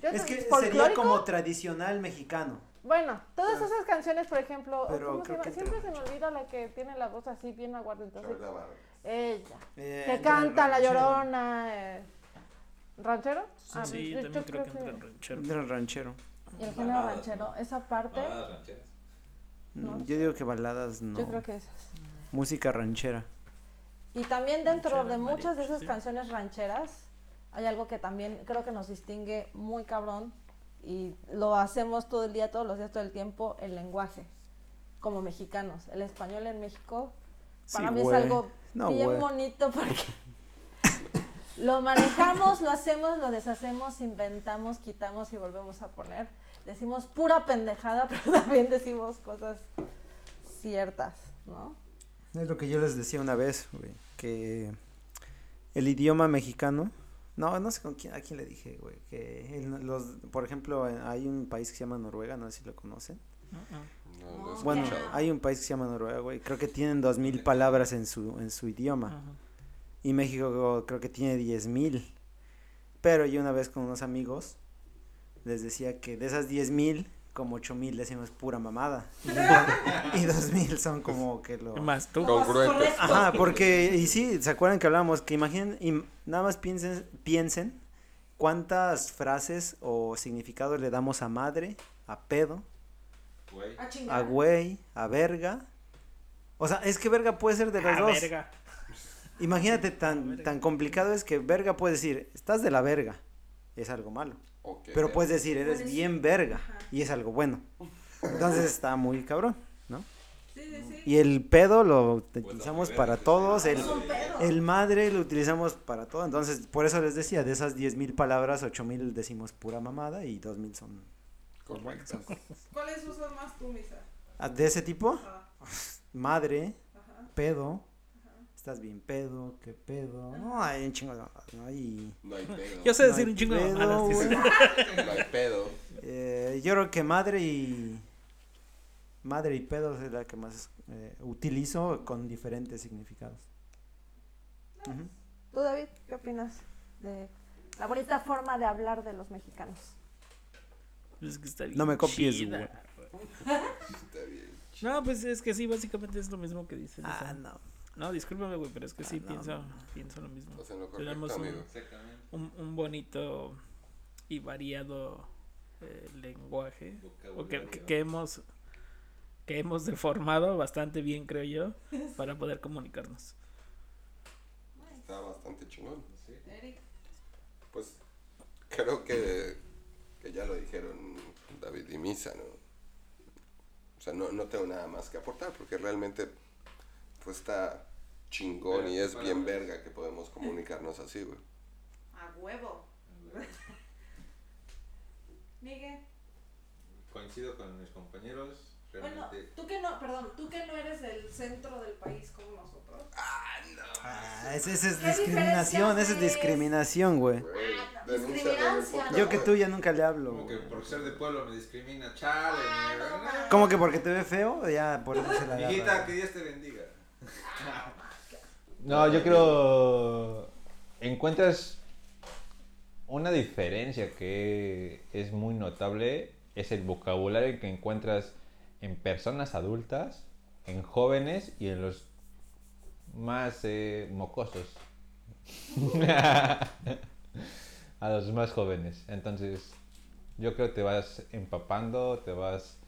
Yo Es que sería como tradicional mexicano. Bueno, todas esas canciones, por ejemplo, Pero ¿cómo se creo llama? que siempre se me olvida la que tiene la voz así bien aguardente. Ella. Eh, que canta La. Llorona. eh, ¿Ranchero? Ah, Sí, yo- también yo creo que entra en ranchero. Entra en ranchero. Y el género ranchero, esa parte, Mm, Yo digo que baladas no. yo creo que esas. Música ranchera. Y también dentro Ranchera, de muchas de esas sí. canciones rancheras, hay algo que también creo que nos distingue muy cabrón y lo hacemos todo el día, todos los días, todo el tiempo, el lenguaje, como mexicanos. El español en México, para Sí, mí es algo No, bien bonito porque lo manejamos, lo hacemos, lo deshacemos, inventamos, quitamos y volvemos a poner. Decimos pura pendejada, pero también decimos cosas ciertas, ¿no? Es lo que yo les decía una vez, güey, que el idioma mexicano, no, no sé con quién, a quién le dije, güey, que el- los, por ejemplo, hay un país que se llama Noruega, no sé si lo conocen. No, Bueno, escuchado. hay un país que se llama Noruega, güey, creo que tienen dos mil palabras en su, en su idioma. Ajá. Y México creo que tiene diez mil. Pero yo una vez con unos amigos les decía que de esas diez mil, como ocho mil decimos pura mamada. Y dos mil son como que lo... Más tú. Congruentes. Ajá, porque, y sí, ¿se acuerdan que hablábamos? Que imaginen, y nada más piensen, piensen cuántas frases o significados le damos a madre, a pedo, a güey, a verga. O sea, es que verga puede ser de los Ah, dos. verga. Imagínate, tan, tan complicado es que verga puedes decir, estás de la verga, es algo malo. Pero puedes decir, eres bien verga, y es algo bueno. Entonces está muy cabrón, ¿no? Y el pedo lo utilizamos para todos, el, el madre lo utilizamos para todo. Entonces, por eso les decía, de esas 10.000 palabras, 8.000 decimos pura mamada y 2.000 son Correcto. ¿Cuáles usas más tú, Misa? Ah, ¿De ese tipo? Madre, pedo. Estás bien pedo, qué pedo. No, hay un chingo de no hay. No hay pedo. Yo sé No decir un chingo de pedo, mamadas. güey. No hay pedo. Eh, yo creo que madre y. Madre y pedo es la que más eh, utilizo con diferentes significados. ¿Tú, David, qué opinas de la bonita forma de hablar de los mexicanos? Pues que está bien No me copies, chida. Está bien. No, pues es que sí, básicamente es lo mismo que dicen. o Ah, sea, no. No, discúlpame, güey, pero es que sí Ah, no, pienso, no. pienso lo mismo. Tenemos un, un, un bonito y variado eh, lenguaje o que, que- que hemos que hemos deformado bastante bien, creo yo, para poder comunicarnos. Está bastante chingón. Pues creo que, que ya lo dijeron David y Misa, ¿no? O sea, no, no tengo nada más que aportar porque realmente pues está chingón y es bien verga que podemos comunicarnos así, güey. A huevo. Miguel. Coincido con mis compañeros. Bueno, tú que no, perdón, tú que no eres del centro del país como nosotros. Ah, esa, esa es ¿Qué discriminación, esa es discriminación, güey. Güey, Ah, no, podcast, Yo que tú ya nunca le hablo. Como que por ser de pueblo me discrimina. Chale, Ah, mierda. no mames. ¿Cómo que porque te ve feo? Ya, por eso se la. Hijita, que Dios te bendiga. No, yo creo. Encuentras una diferencia que es muy notable. Es el vocabulario que encuentras en personas adultas, en jóvenes y en los más eh, mocosos. A los más jóvenes. Entonces, yo creo que te vas empapando, te vas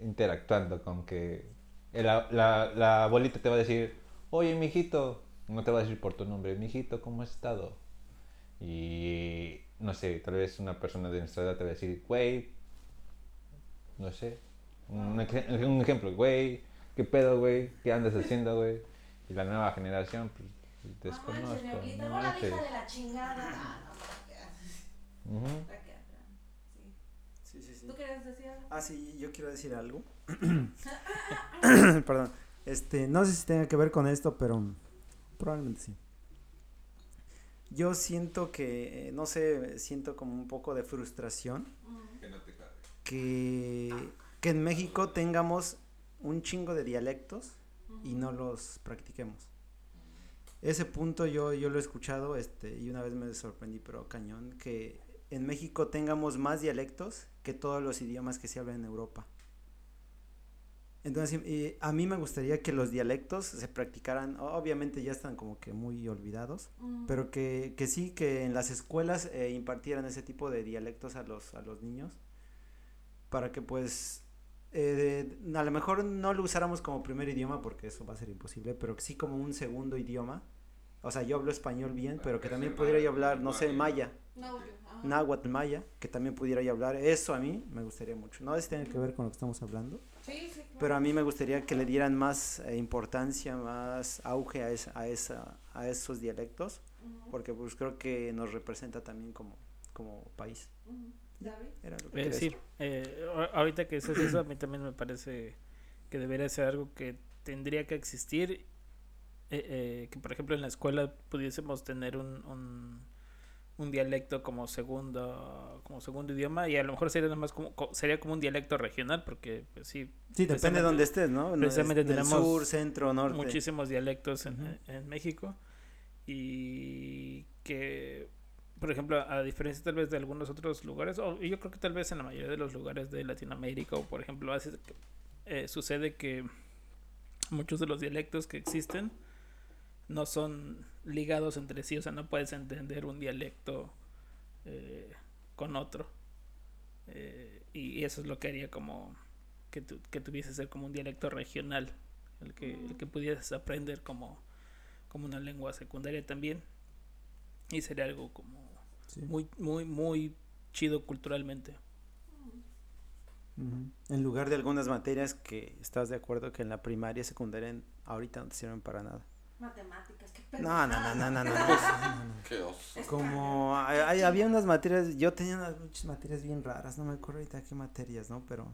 interactuando con que la, la, la abuelita te va a decir, oye, mijito, no te va a decir por tu nombre, mijito, ¿cómo has estado? Y no sé, tal vez una persona de nuestra edad te va a decir, güey, no sé, un, ej- un ejemplo, güey, ¿qué pedo, güey? ¿Qué andas haciendo, güey? Y la nueva generación, pues, desconozco. no manches. la chingada. Ujú. Sí, sí, sí. ¿Tú querías decir algo? Ah, sí, yo quiero decir algo. Perdón. Este, no sé si tenga que ver con esto, pero probablemente sí. Yo siento que, eh, no sé, siento como un poco de frustración Que no te cargue. que, que en México tengamos un chingo de dialectos y no los practiquemos. Ese punto yo, yo lo he escuchado este, y una vez me sorprendí, pero cañón, que en México tengamos más dialectos que todos los idiomas que se hablan en Europa. Entonces, y a mí me gustaría que los dialectos se practicaran, obviamente ya están como que muy olvidados, pero que, que sí, que en las escuelas eh, impartieran ese tipo de dialectos a los, a los niños, para que pues, eh, a lo mejor no lo usáramos como primer idioma, porque eso va a ser imposible, pero que sí como un segundo idioma. O sea, yo hablo español bien, pero que también pudiera yo hablar, no sé, maya. Náhuatl maya, que también pudiera yo hablar. Eso a mí me gustaría mucho. No sé si tiene que ver con lo que estamos hablando. Sí, sí. claro. Pero a mí me gustaría que le dieran más eh, importancia, más auge a, esa, a, esa, a esos dialectos, porque pues creo que nos representa también como, como país. David. Era lo que Eh, sí, decir. eh, ahorita que dices eso, a mí también me parece que debería ser algo que tendría que existir. eh, eh, que por ejemplo en la escuela pudiésemos tener un, un, un dialecto como segundo como segundo idioma y a lo mejor sería más como co- sería como un dialecto regional porque pues sí Sí, depende de dónde estés, ¿no? Precisamente del tenemos sur, centro, norte. muchísimos dialectos en, en México y que por ejemplo a diferencia tal vez de algunos otros lugares o yo creo que tal vez en la mayoría de los lugares de Latinoamérica o por ejemplo hace, eh, sucede que muchos de los dialectos que existen no son ligados entre sí o sea no puedes entender un dialecto eh, con otro Eh, y eso es lo que haría como que, tu- que tuviese ser como un dialecto regional el que, el que pudieras aprender como, como una lengua secundaria también. Y sería algo como Sí. muy, muy, muy chido culturalmente. En lugar de algunas materias que estás de acuerdo que en la primaria y secundaria en- ahorita no te sirven para nada. Matemáticas, qué pedo. No, no, no, no, no, no. no, no, no. Qué oso. como hay- hay- había unas materias, yo tenía unas muchas materias bien raras, no me acuerdo ahorita qué materias, ¿no? Pero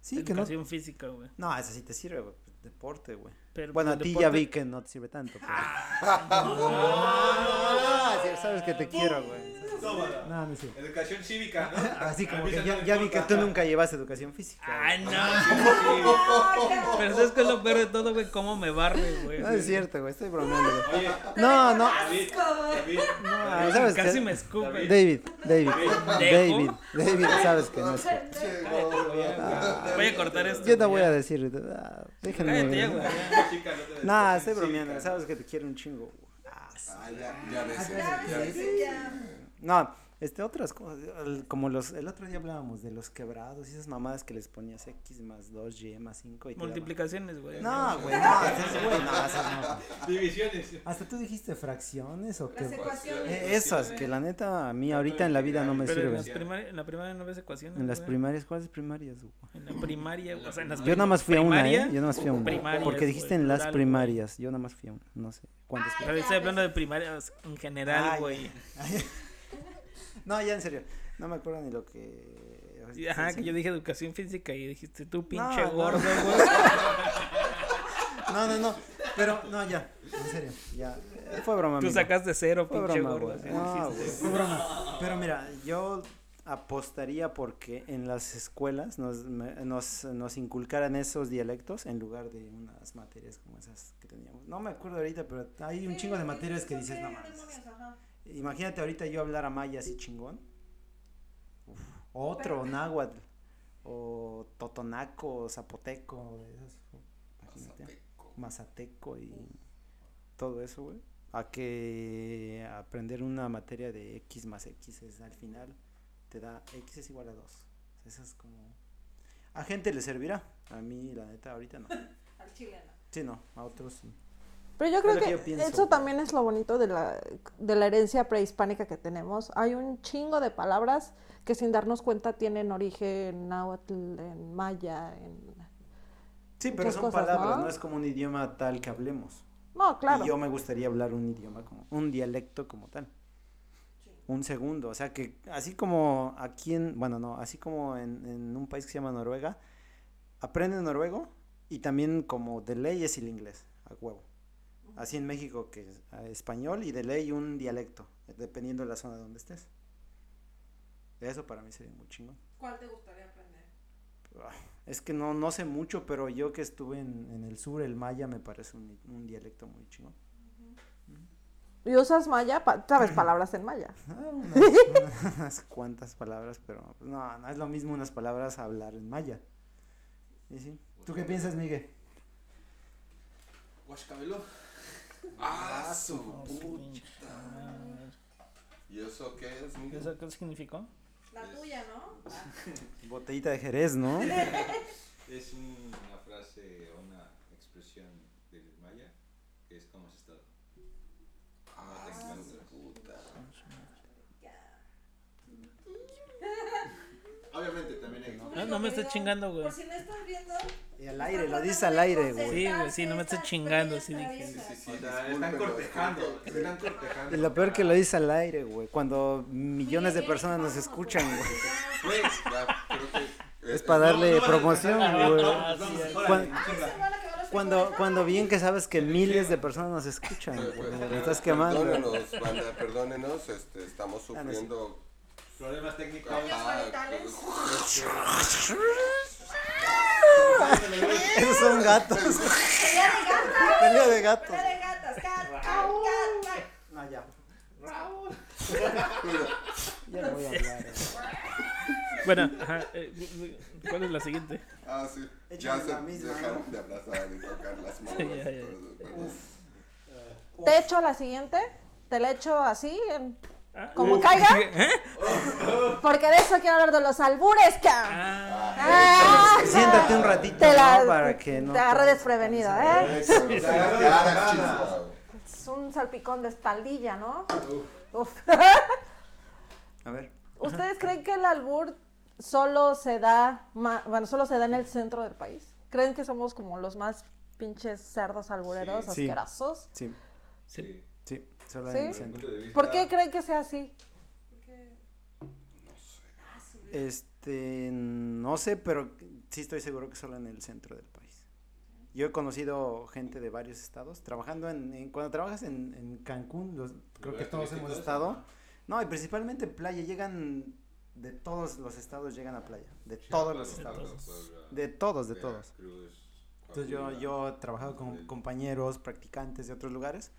sí que no. Educación física, güey. No, esa sí te sirve, güey, deporte, güey. Pero, Bueno, a pues, ti deporte- ya vi que no te sirve tanto. Pero... Ah, sí, sabes que te quiero, güey. No, no es cierto. Educación cívica, Así como que ya, ya vi que tú nunca llevaste educación física. Ay, no. Pero ¿sabes qué es lo peor de todo, güey? ¿Cómo me barre, güey? No es cierto, güey, estoy bromeando. güey. No, no. No, sabes Casi que- me escupe. David, David, David. David, sabes que no es cierto. Voy a cortar esto. Yo te güey, voy a ya. decir, ah, déjenme. Cállate ya, güey. ya. Nah, estoy bromeando, sabes que te quiero un chingo. güey. Ah. Ah, ya, ya ves, ya ves. No, este, otras cosas, el- como los, el otro día hablábamos de los quebrados y esas mamadas que les ponías X más 2, Y más 5 y Multiplicaciones, güey. No, güey, no, esas, güey, no, esas no. Divisiones. Hasta tú dijiste fracciones o qué. Las ecuaciones. Eh, Esas, que la neta a mí ahorita en la vida no me Pero en, las sirven. primari- en la primaria no ves ecuaciones. En las primarias, ¿cuáles primarias? güey? En la primaria, o sea, en las Yo nada más fui a una, ¿eh? Yo nada más fui a una. primarias, Porque dijiste en las primarias. Yo nada más fui a una. No sé cuántas. Pero estoy hablando de primarias en general, güey. No, ya en serio. No me acuerdo ni lo que. Ajá, que yo dije educación física y dijiste tú pinche No, gordo, güey. No, no, no. Pero, no, ya. En serio. Ya. Fue broma. Tú amigo. sacaste cero, Fue pinche broma, gordo. güey. así No, güey, fue broma. Pero mira, yo apostaría porque en las escuelas nos, me- nos, nos inculcaran esos dialectos en lugar de unas materias como esas que teníamos. No me acuerdo ahorita, pero hay un chingo de materias que dices, no mames. Imagínate ahorita yo hablar a maya así chingón. Uf, Otro, náhuatl. O totonaco, o zapoteco. Imagínate. Mazateco y todo eso, güey. A que aprender una materia de X más X es al final te da X es igual a 2. Eso es como... A gente le servirá. A mí, la neta, ahorita no. Al chileno. Sí, no. A otros sí. Pero yo creo que que, yo pienso, eso también es lo bonito de la, de la herencia prehispánica que tenemos. Hay un chingo de palabras que sin darnos cuenta tienen origen náhuatl, en maya, en... Sí, pero son cosas, palabras, ¿no? ¿no? es como un idioma tal que hablemos. No, claro. Y yo me gustaría hablar un idioma como, un dialecto como tal. Un segundo, o sea que así como aquí en, bueno, no, así como en, en un país que se llama Noruega, aprende noruego y también como de ley es el inglés, a huevo. Así en México que es ah, español y de ley un dialecto, dependiendo de la zona donde estés. Eso para mí sería muy chingón. ¿Cuál te gustaría aprender? Ah, Es que no, no sé mucho, pero yo que estuve en, en el sur, el maya me parece un, un dialecto muy chingón. ¿Y usas maya? Pa- ¿Sabes palabras en maya? Ah, unas, unas cuantas palabras, pero pues, no, no es lo mismo unas palabras a hablar en maya. ¿Y sí? ¿Tú qué piensas, Miguel? Ah, su puta. ¿Y eso qué es, Miguel? ¿Eso qué significó? La tuya, ¿no? Botellita de Jerez, ¿no? Es una frase o una expresión del maya que es como has estado. Ah, te su encuentras. puta. Obviamente también hay. No, no me estés chingando, güey. Por si no estás viendo. Y al aire, lo dice al aire, güey. Sí, güey, sí, no me estés chingando, sí dije. Sí, sí, sí, Están cortejando. Están cortejando. Y lo peor que lo dice al aire, güey. Cuando millones de personas nos escuchan, güey. Que. Es eh, para eh, darle promoción, güey. Cuando, cuando bien que sabes que miles de personas nos escuchan, güey. pues, Me estás quemando. Perdónenos, banda, perdónenos, este, estamos Ah, sufriendo. Problemas técnicos. Esos son gatos. Pelea de gatos. de gatas. Cat, cat, cat, No, ya. Ya no voy a hablar. eh. Bueno, ajá, eh, ¿cuál es la siguiente? Ah, sí. Échame Ya se la misma, dejaron ¿no? de abrazar y tocar las manos. Sí, ya, ya. ¿Te echo la siguiente? ¿Te la echo así? en- ¿Como uh, caiga? ¿eh? Porque de eso quiero hablar de los albures. Ah, Ah, Siéntate un ratito, te la, ¿no? Para que no. te agarré desprevenida, ¿eh? Eso. Es un salpicón de espaldilla, ¿no? Uf. A ver. ¿Ustedes creen que el albur solo se da, bueno, solo se da en el centro del país? ¿Creen que somos como los más pinches cerdos albureros Sí. asquerosos? Sí, sí. sí. Solo ¿Sí? en el centro. ¿Por qué creen que sea así? Este, no sé, pero sí estoy seguro que solo en el centro del país. Yo he conocido gente de varios estados trabajando en, en- cuando trabajas en, en Cancún, los- creo que todos hemos estado. No, y principalmente en playa, llegan de todos los estados llegan a playa, de todos los estados, de todos, de todos. Entonces yo, yo he trabajado con compañeros, practicantes de otros lugares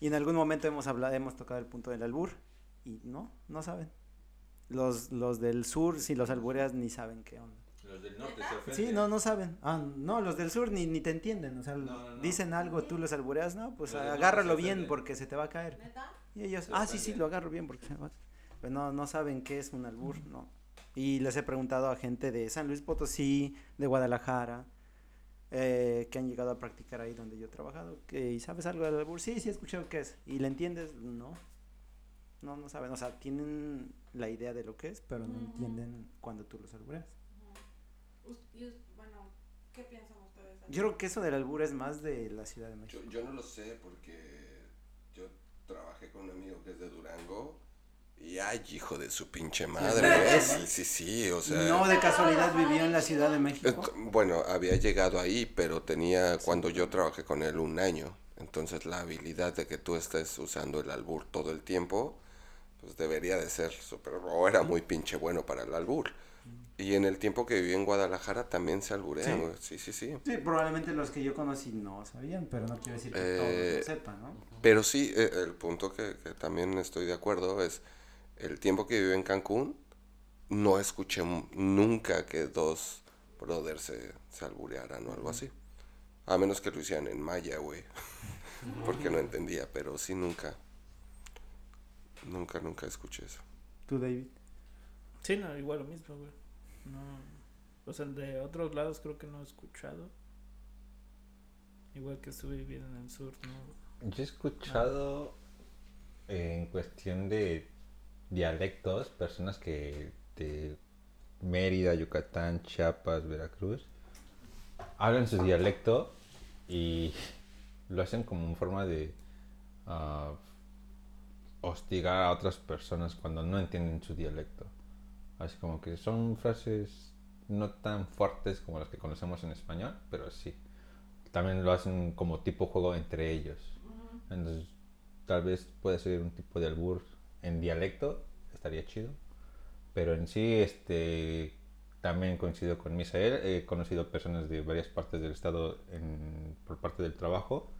y en algún momento hemos hablado, hemos tocado el punto del albur y no, no saben. Los, los del sur, si los albureas ni saben qué onda. Los del norte se ofenden. Sí, no, no saben. Ah, no, los del sur ni, ni te entienden. O sea, No, no, no. dicen algo, tú los albureas, no, pues agárralo bien porque se te va a caer. Y ellos, Se ah, sí, sí, lo agarro bien porque se va a caer. Pero no, no saben qué es un albur, no. Y les he preguntado a gente de San Luis Potosí, de Guadalajara, eh, que han llegado a practicar ahí donde yo he trabajado. Que, ¿Y sabes algo del albur? Sí, sí, he escuchado qué es. ¿Y le entiendes? No. No, no saben. O sea, tienen la idea de lo que es, pero no entienden cuando tú los albureas. Bueno, ¿qué piensan ustedes? Yo creo que eso del albur es más de la Ciudad de México. Yo, yo no lo sé porque yo trabajé con un amigo que es de Durango y ay, hijo de su pinche madre. ¿eh? Sí, sí, sí, o sea. no de casualidad vivió en la Ciudad de México. Bueno, había llegado ahí, pero tenía cuando yo trabajé con él un año. Entonces la habilidad de que tú estés usando el albur todo el tiempo, pues debería de ser súper... O era muy pinche bueno para el albur. Y en el tiempo que viví en Guadalajara también se alburea, ¿Sí? Sí, sí, sí. Sí, probablemente los que yo conocí no sabían, pero no quiero decir que todos Eh, lo sepan, ¿no? Pero sí, eh, el punto que, que también estoy de acuerdo es el tiempo que viví en Cancún, no escuché nunca que dos brothers se, se alburearan o algo así. A menos que lo hicieran en maya, güey. Porque no entendía, pero sí nunca. Nunca, nunca escuché eso. Tú, David. Sí, no, igual lo mismo, güey. No. O sea, de otros lados creo que no he escuchado. Igual que estuve viviendo en el sur, ¿no? Yo he escuchado eh, en cuestión de dialectos, personas que de Mérida, Yucatán, Chiapas, Veracruz, hablan su dialecto y lo hacen como en forma de ah, hostigar a otras personas cuando no entienden su dialecto. Así como que son frases no tan fuertes como las que conocemos en español, pero sí. También lo hacen como tipo juego entre ellos. Entonces, tal vez puede ser un tipo de albur en dialecto, estaría chido. Pero en sí, este, también coincido con Misael. He conocido personas de varias partes del estado en- por parte del trabajo.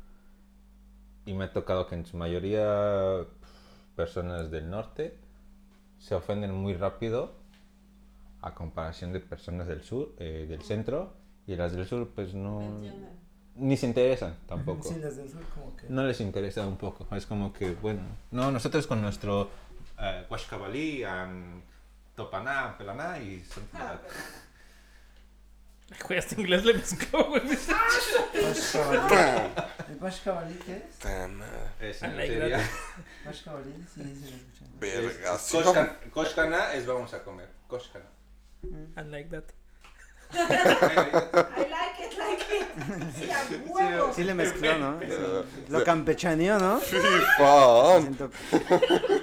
Y me ha tocado que en su mayoría personas del norte se ofenden muy rápido a comparación de personas del sur, eh, del centro. Y las del sur pues no... Ni se interesan tampoco. Sí, desde el sur como que... No les interesa un poco. Es como que, bueno, no, nosotros con nuestro uh, Huashcabalí, um, Topaná, Pelaná y Güey, hasta inglés le mezcló, güey. ¿El Bash Cavalí qué es? Es, that. Bash Cavalí, sí, sí, lo escuché. Koshkana es vamos a comer. Koshkana. I like that. I like it, like it. Sí, a huevo. Sí le mezcló, ¿no? Sí. Lo campechaneó, ¿no? Siento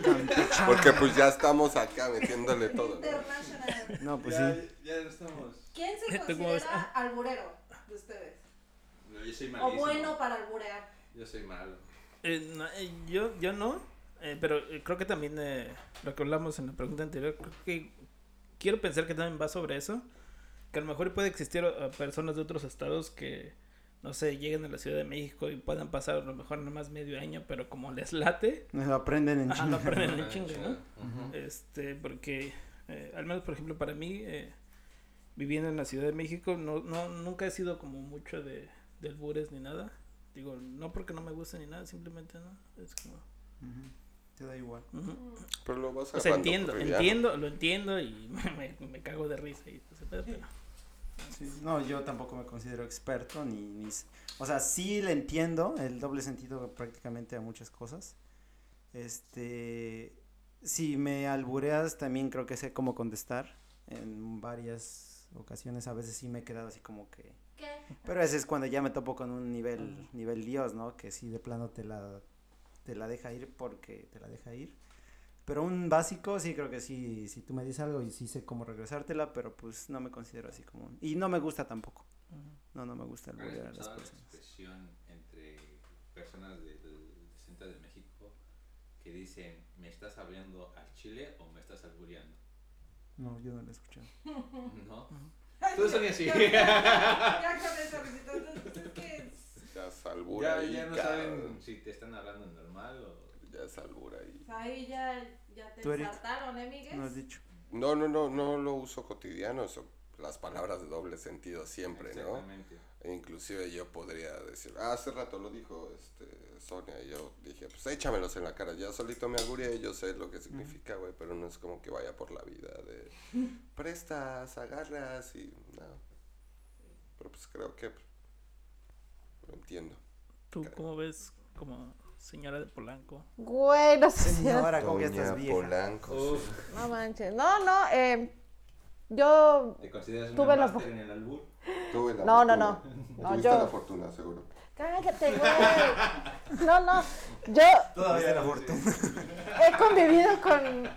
campechano. Porque pues ya estamos acá metiéndole todo. ¿no? International. No, pues ya, sí. ya estamos. ¿Quién se considera alburero de ustedes? Yo soy O malísimo. bueno para alburear. Yo soy malo. Eh, no, eh, yo, yo no, eh, pero eh, creo que también eh, lo que hablamos en la pregunta anterior, creo que quiero pensar que también va sobre eso, que a lo mejor puede existir eh, personas de otros estados que, no sé, lleguen a la Ciudad de México y puedan pasar a lo mejor nomás medio año, pero como les late, Nos lo aprenden en lo chinga. aprenden en chinga, ¿no? Este, porque, eh, al menos por ejemplo para mí, eh, viviendo en la Ciudad de México, no, no, nunca he sido como mucho de, de albures ni nada. Digo, no porque no me guste ni nada, simplemente no. Es como... Te da igual. Pero lo vas O sea, entiendo, entiendo, lo entiendo y me, me cago de risa y todo ese pedo, pero... Sí, No, yo tampoco me considero experto ni, ni... O sea, sí le entiendo el doble sentido prácticamente a muchas cosas. Este... Si me albureas también creo que sé cómo contestar. En varias ocasiones a veces sí me he quedado así como que... ¿Qué? Pero ese es cuando ya me topo con un nivel, nivel Dios, ¿no? Que sí de plano te la... te la deja ir porque te la deja ir. Pero un básico, sí creo que sí, si tú me dices algo y sí sé cómo regresártela, pero pues no me considero así como... un- Y no me gusta tampoco. No, no me gusta el ¿Has bullear a las escuchado la personas. expresión entre personas del centro de México que dicen, ¿me estás hablando al chile o me estás albureando? No, yo no lo he escuchado. ¿No? Todos son así. Ya con esa risita, entonces, es que Ya es albura ya, ya no saben si te están hablando normal o... Ya es albura ahí. ahí ya, ya te saltaron, ¿eh, Miguel? No has dicho. No, no, no, no lo uso cotidiano, eso, las palabras de doble sentido siempre, ¿no? Exactamente. E inclusive yo podría decir, ah, hace rato lo dijo este, Sonia, y yo dije, pues échamelos en la cara, ya solito me albureé y yo sé lo que significa, güey, pero no es como que vaya por la vida de prestas, agarras y no. Pero pues creo que pues, entiendo. ¿Tú cómo ves como señora de Polanco? Güey, no sé si... Señora, como que Doña estás vieja. Polanco, Uf. No manches. No, no, eh, yo... ¿Te consideras Tuve una la máster fo- en el albur? Tuve la No, no, fortuna. no. No, Tuviste yo- la fortuna, seguro. Cállate, güey. No, no. Yo Todavía la fortuna. he convivido con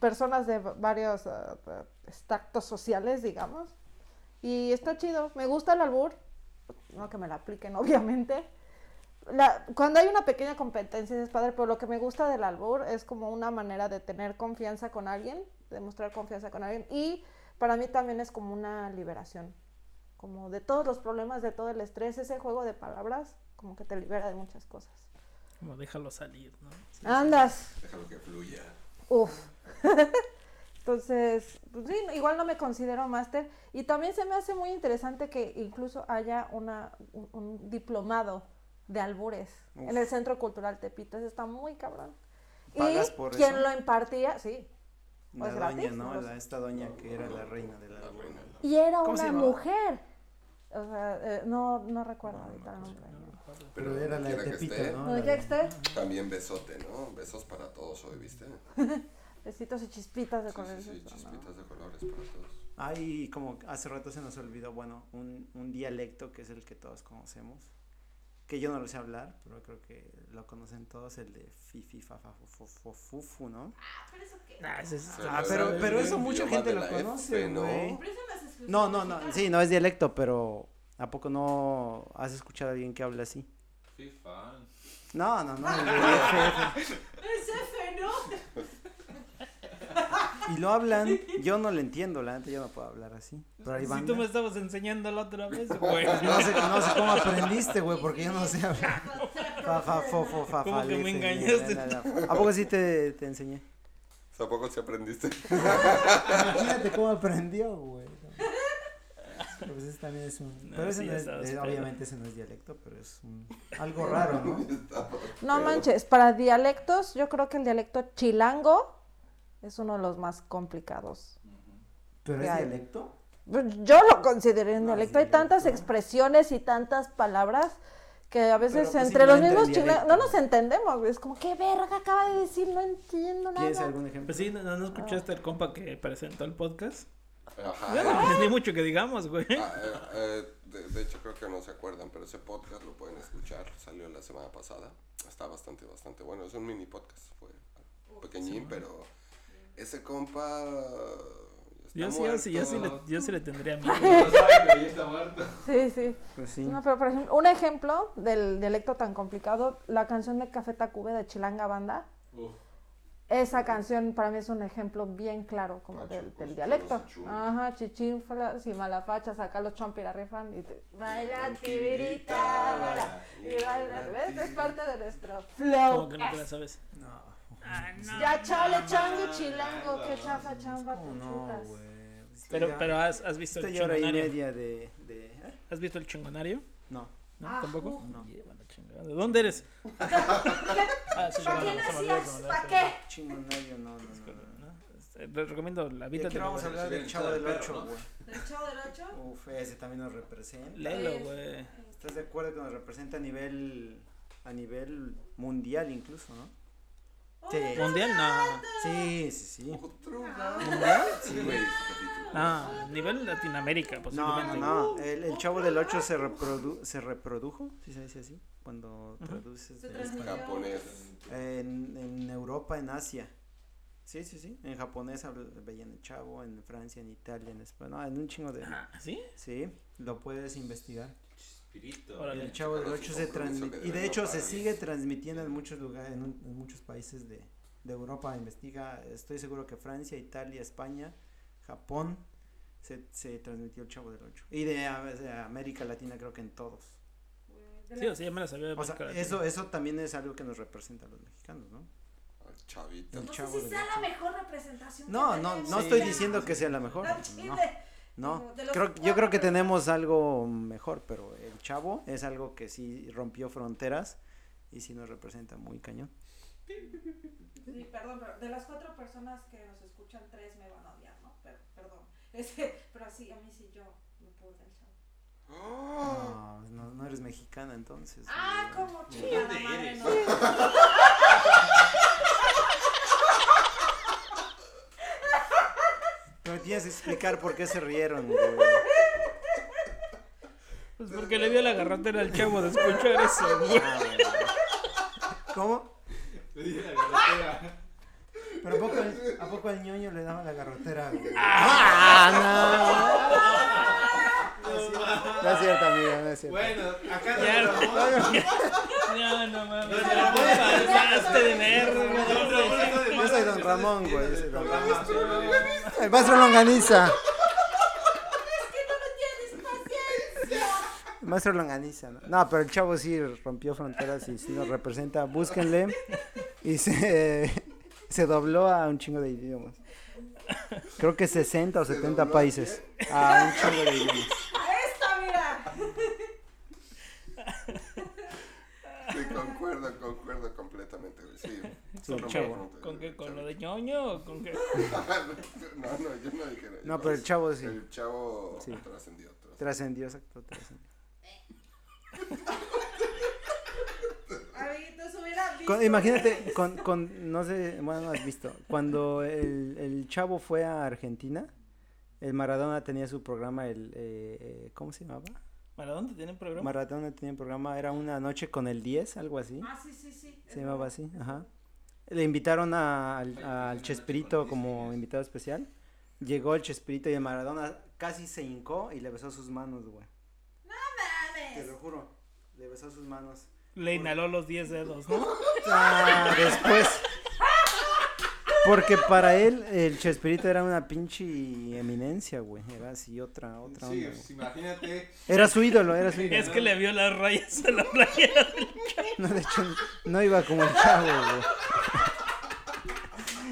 personas de va- varios ah, ah, estratos sociales, digamos. Y está chido. Me gusta el albur. No que me la apliquen, obviamente. La- cuando hay una pequeña competencia es padre, pero lo que me gusta del albur es como una manera de tener confianza con alguien, de mostrar confianza con alguien. Y para mí también es como una liberación. Como de todos los problemas, de todo el estrés, ese juego de palabras, como que te libera de muchas cosas. Como déjalo salir, ¿no? Sí, Andas. Déjalo que fluya. Uf. Entonces, pues sí, igual no me considero máster. Y también se me hace muy interesante que incluso haya una, un, un diplomado de albures en el Centro Cultural Tepito. Eso está muy cabrón. ¿Pagas y por quien eso? lo impartía, sí. La Pues doña, gratis, ¿no? ¿no? La, esta doña que era la reina de la La reina. Y era ¿Cómo se una mujer. O sea, eh, no, no recuerdo ahorita el nombre. Pero era la de Tepito, esté, ¿no? ¿Dónde La quiera que de- esté? También besote, ¿no? Besos para todos hoy, ¿viste? Besitos y chispitas de Sí, colores. sí, sí, ¿no? chispitas de colores para todos. Hay como hace rato se nos olvidó, bueno, un, un dialecto que es el que todos conocemos. Que yo no lo sé hablar, pero creo que lo conocen todos, el de fifi, fa, fa, fu, fu, fu, fufu, ¿no? Ah, ese es- Se Ah, pero, pero eso mucha gente lo conoce, F, ¿no? No, no, no, sí, no es dialecto, pero ¿a poco no has escuchado a alguien que habla así? FIFA. No, no, no. el de FF. Es F, ¿no? Y lo hablan, yo no lo entiendo, la neta yo no puedo hablar así. Pero hay Si tú me estabas enseñando la otra vez, güey. No sé, no sé cómo aprendiste, güey, porque yo no sé hablar. Fa, fa, fo, fo, fa, ¿Cómo fa, que le, me engañaste? la, la, la. ¿A poco sí te, te enseñé? ¿Tampoco si aprendiste? Imagínate cómo aprendió, güey. Pero pues ese también es un... No, Pero ese sí, no es, estabas eh, obviamente ese no es dialecto, pero es un- algo raro, ¿no? No manches, para dialectos, yo creo que el dialecto chilango es uno de los más complicados. ¿Pero ¿Qué es hay? dialecto? Yo lo consideré un No, es dialecto. Hay tantas expresiones y tantas palabras que a veces Pero, pues, entre no los mismos en chilangos no nos entendemos. güey. Es como, ¿qué verga acaba de decir? No entiendo ¿Tienes nada. algún ejemplo? Pues sí, ¿no, no escuchaste el compa que presentó el podcast? Ajá. Yo no entendí mucho que digamos, güey. Ah, eh, eh, de, de hecho creo que no se acuerdan, pero ese podcast lo pueden escuchar, salió la semana pasada, está bastante, bastante bueno, es un mini podcast, fue pequeñín, pero ese compa... está Yo sí, yo sí, yo sí, le, muerto. yo sí le tendría miedo. Está muerto. Sí, sí. Pues sí. No, pero por ejemplo, un ejemplo del dialecto tan complicado, la canción de Café Tacuba de Chilanga Banda. Uf. Esa canción para mí es un ejemplo bien claro como del, del dialecto. chulos. Ajá, chichinflas y malafachas, acá los chompirarrifan y te... Baila tibirita, baila, y baila. ¿Ves? Es parte de nuestro flow. Como que no te la sabes. No. Ah, no. Ya chale, chango, chilango, que chafa, chamba, ¿Cómo te no, chutas. Pero, pero has, has visto el hora y chingonario. media de... de ¿eh? ¿Has visto el chingonario? No. ¿No? Ah, ¿Tampoco? no. La chingada. ¿De dónde eres? ah, sí, ¿Para qué nacías? ¿Para qué? Chingonario, no, no, no. no. olvidó. Este, Les recomiendo la vida de vamos a hablar del Chavo del Ocho, güey. ¿Del chavo del ocho? Uf, ese también nos representa. Léelo, güey. ¿Estás de acuerdo que nos representa a nivel a nivel mundial incluso, no? Sí. Mundial, no. Sí, sí, sí. ¿Mundial? Sí, güey, capítulo. Ah, nivel Latinoamérica, No, posiblemente. no, no. El, el Chavo del 8 se, reprodu se reprodujo, si se dice así, cuando traduces Se de transmitió. Japonés. En, en Europa, en Asia. Sí, sí, sí. En japonés veían el chavo, en Francia, en Italia, en España. No, en un chingo de. Ah, ¿sí? Sí, lo puedes investigar. Órale. El chavo del Checar 8 los se transmite. Y de hecho los se sigue transmitiendo en muchos lugares, en, un- en muchos países de, de Europa. Investiga, estoy seguro que Francia, Italia, España, Japón. Se, se transmitió el Chavo del 8. Y de, América Latina creo que en todos. Sí, o sea, ya me la sabía de O sea, América Latina. eso, eso también es algo que nos representa a los mexicanos, ¿no? Al chavito. El No Chavo sé si del sea la mejor representación. No, no, no estoy diciendo que sea la mejor. No, chile. No. Creo, yo creo que tenemos algo mejor, pero el chavo es algo que sí rompió fronteras y sí nos representa muy cañón. Sí, perdón, pero de las cuatro personas que nos escuchan, tres me van a odiar, ¿no? Pero, perdón. Este, pero sí, a mí sí yo me puedo del chavo. No, no, no eres mexicana entonces. Ah, como chingada madre, no. No me tienes que explicar por qué se rieron, güey. Pues porque le dio la garrotera al chavo de escuchar eso, güey. Ah. ¿Cómo? Pero ¿a poco, el, ¿a poco al ñoño le daba la garrotera? güey? ¡Ah, no! No es cierto, amigo, no es cierto. Bueno, acá Ya, no, no mames. te pasaste de verga, güey. Yo soy don Ramón, güey. yo soy don Ramón. El maestro Longaniza. El maestro Longaniza, ¿no? No, pero el chavo sí rompió fronteras y sí nos representa. Búsquenle. Y se, se dobló a un chingo de idiomas. Creo que 60 o 70 dobló a países. A un chingo de idiomas. ¡Esta, mira! Sí, concuerdo, concuerdo completamente. güey, Chavo. fronteras, ¿Con qué? ¿Con lo de ñoño o con qué? No, no, yo no dije. No, pero el chavo sí. El chavo Sí. trascendió. trascendió. Trascendió, exacto, trascendió. Con- imagínate, con, con, no sé, bueno, no has visto, cuando el, el chavo fue a Argentina, el Maradona tenía su programa, el, eh, eh, ¿cómo se llamaba? ¿Para dónde tienen programa? Maradona tenía un programa, era una noche con el 10, algo así, Ah, sí, sí, sí. se llamaba así, ajá. Le invitaron a- al, al Chespirito como invitado especial, llegó el Chespirito y el Maradona casi se hincó y le besó sus manos, güey. Te Mames. lo juro, le besó sus manos. Le inhaló los 10 dedos, ¿no? Ah, después. Porque para él el Chespirito era una pinche eminencia, güey. Era así otra, otra Sí, onda, pues, imagínate. Era su ídolo, era su ídolo. Es que le vio las rayas a la playera del No, de hecho, no iba como el chavo, güey.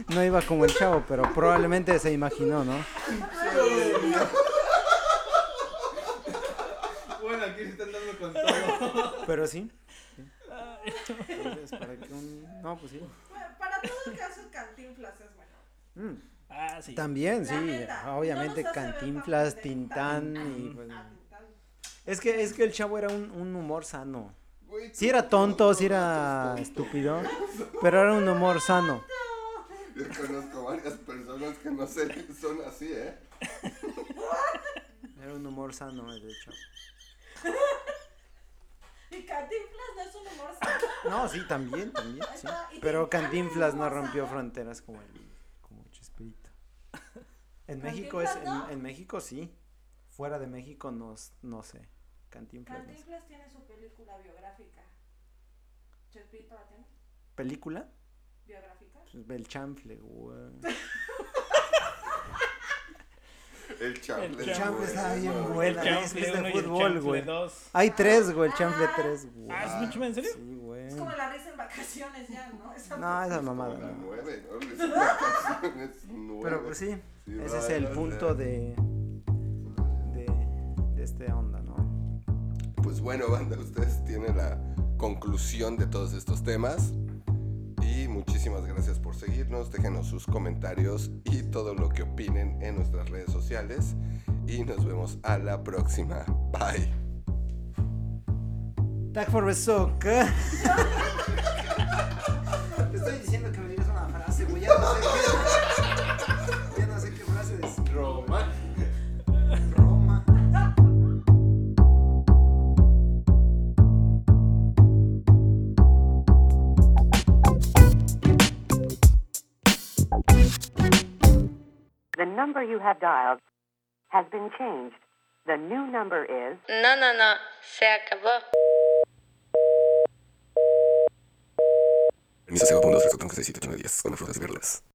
No iba como el chavo, pero probablemente se imaginó, ¿no? Bueno, aquí se están dando con todo. Pero sí. sí. Entonces, para que un- No, pues sí. Para todo el caso, Cantinflas es bueno. Mm, Ah, sí. También, La sí. neta, Obviamente no Cantinflas, Tintán y... pues, Ah, Tintán. Es que, es que el chavo era un, un humor sano. Güey, Sí era tonto, todos sí era estúpido, pero era un humor sano. Yo conozco varias personas que no sé, son así, ¿eh? Era un humor sano del chavo. Y Cantinflas no es un humor sano. No, sí, también, también, sí. Pero Cantinflas no rompió fronteras como el, como Chespirito. En México es, en, México sí. Fuera de México no, no sé. Cantinflas. no sé. Cantinflas tiene su película biográfica. ¿Chespirito la tiene? ¿Película? ¿Biográfica? El chanfle, güey. El chanfle. El chanfle está bien no. bueno. El es chanfle de 1 y el fútbol, güey. 2. Hay tres, güey. El chanfle Ah. 3, güey. Ah, ¿es mucho en serio? Sí, güey. Es como la risa en vacaciones ya, ¿no? Esa No, esa mamada. la no. nueve, ¿no? Pero pues sí, ese es el punto de, de, de este onda, ¿no? Pues bueno, banda, ustedes tienen la conclusión de todos estos temas. Y muchísimas gracias por seguirnos. Déjenos sus comentarios y todo lo que opinen en nuestras redes sociales. Y nos vemos a la próxima. Bye. Tag for besok. Te estoy diciendo que me digas una frase, güey. Ya no sé qué. Ya no sé qué frase decir. Román. Number you have dialed has been changed. The new number is No, no, no. Se acabó. Permiso, segundo, tres, cuatro, cinco, seis, siete, ocho, nueve, diez. Come frutas y verduras.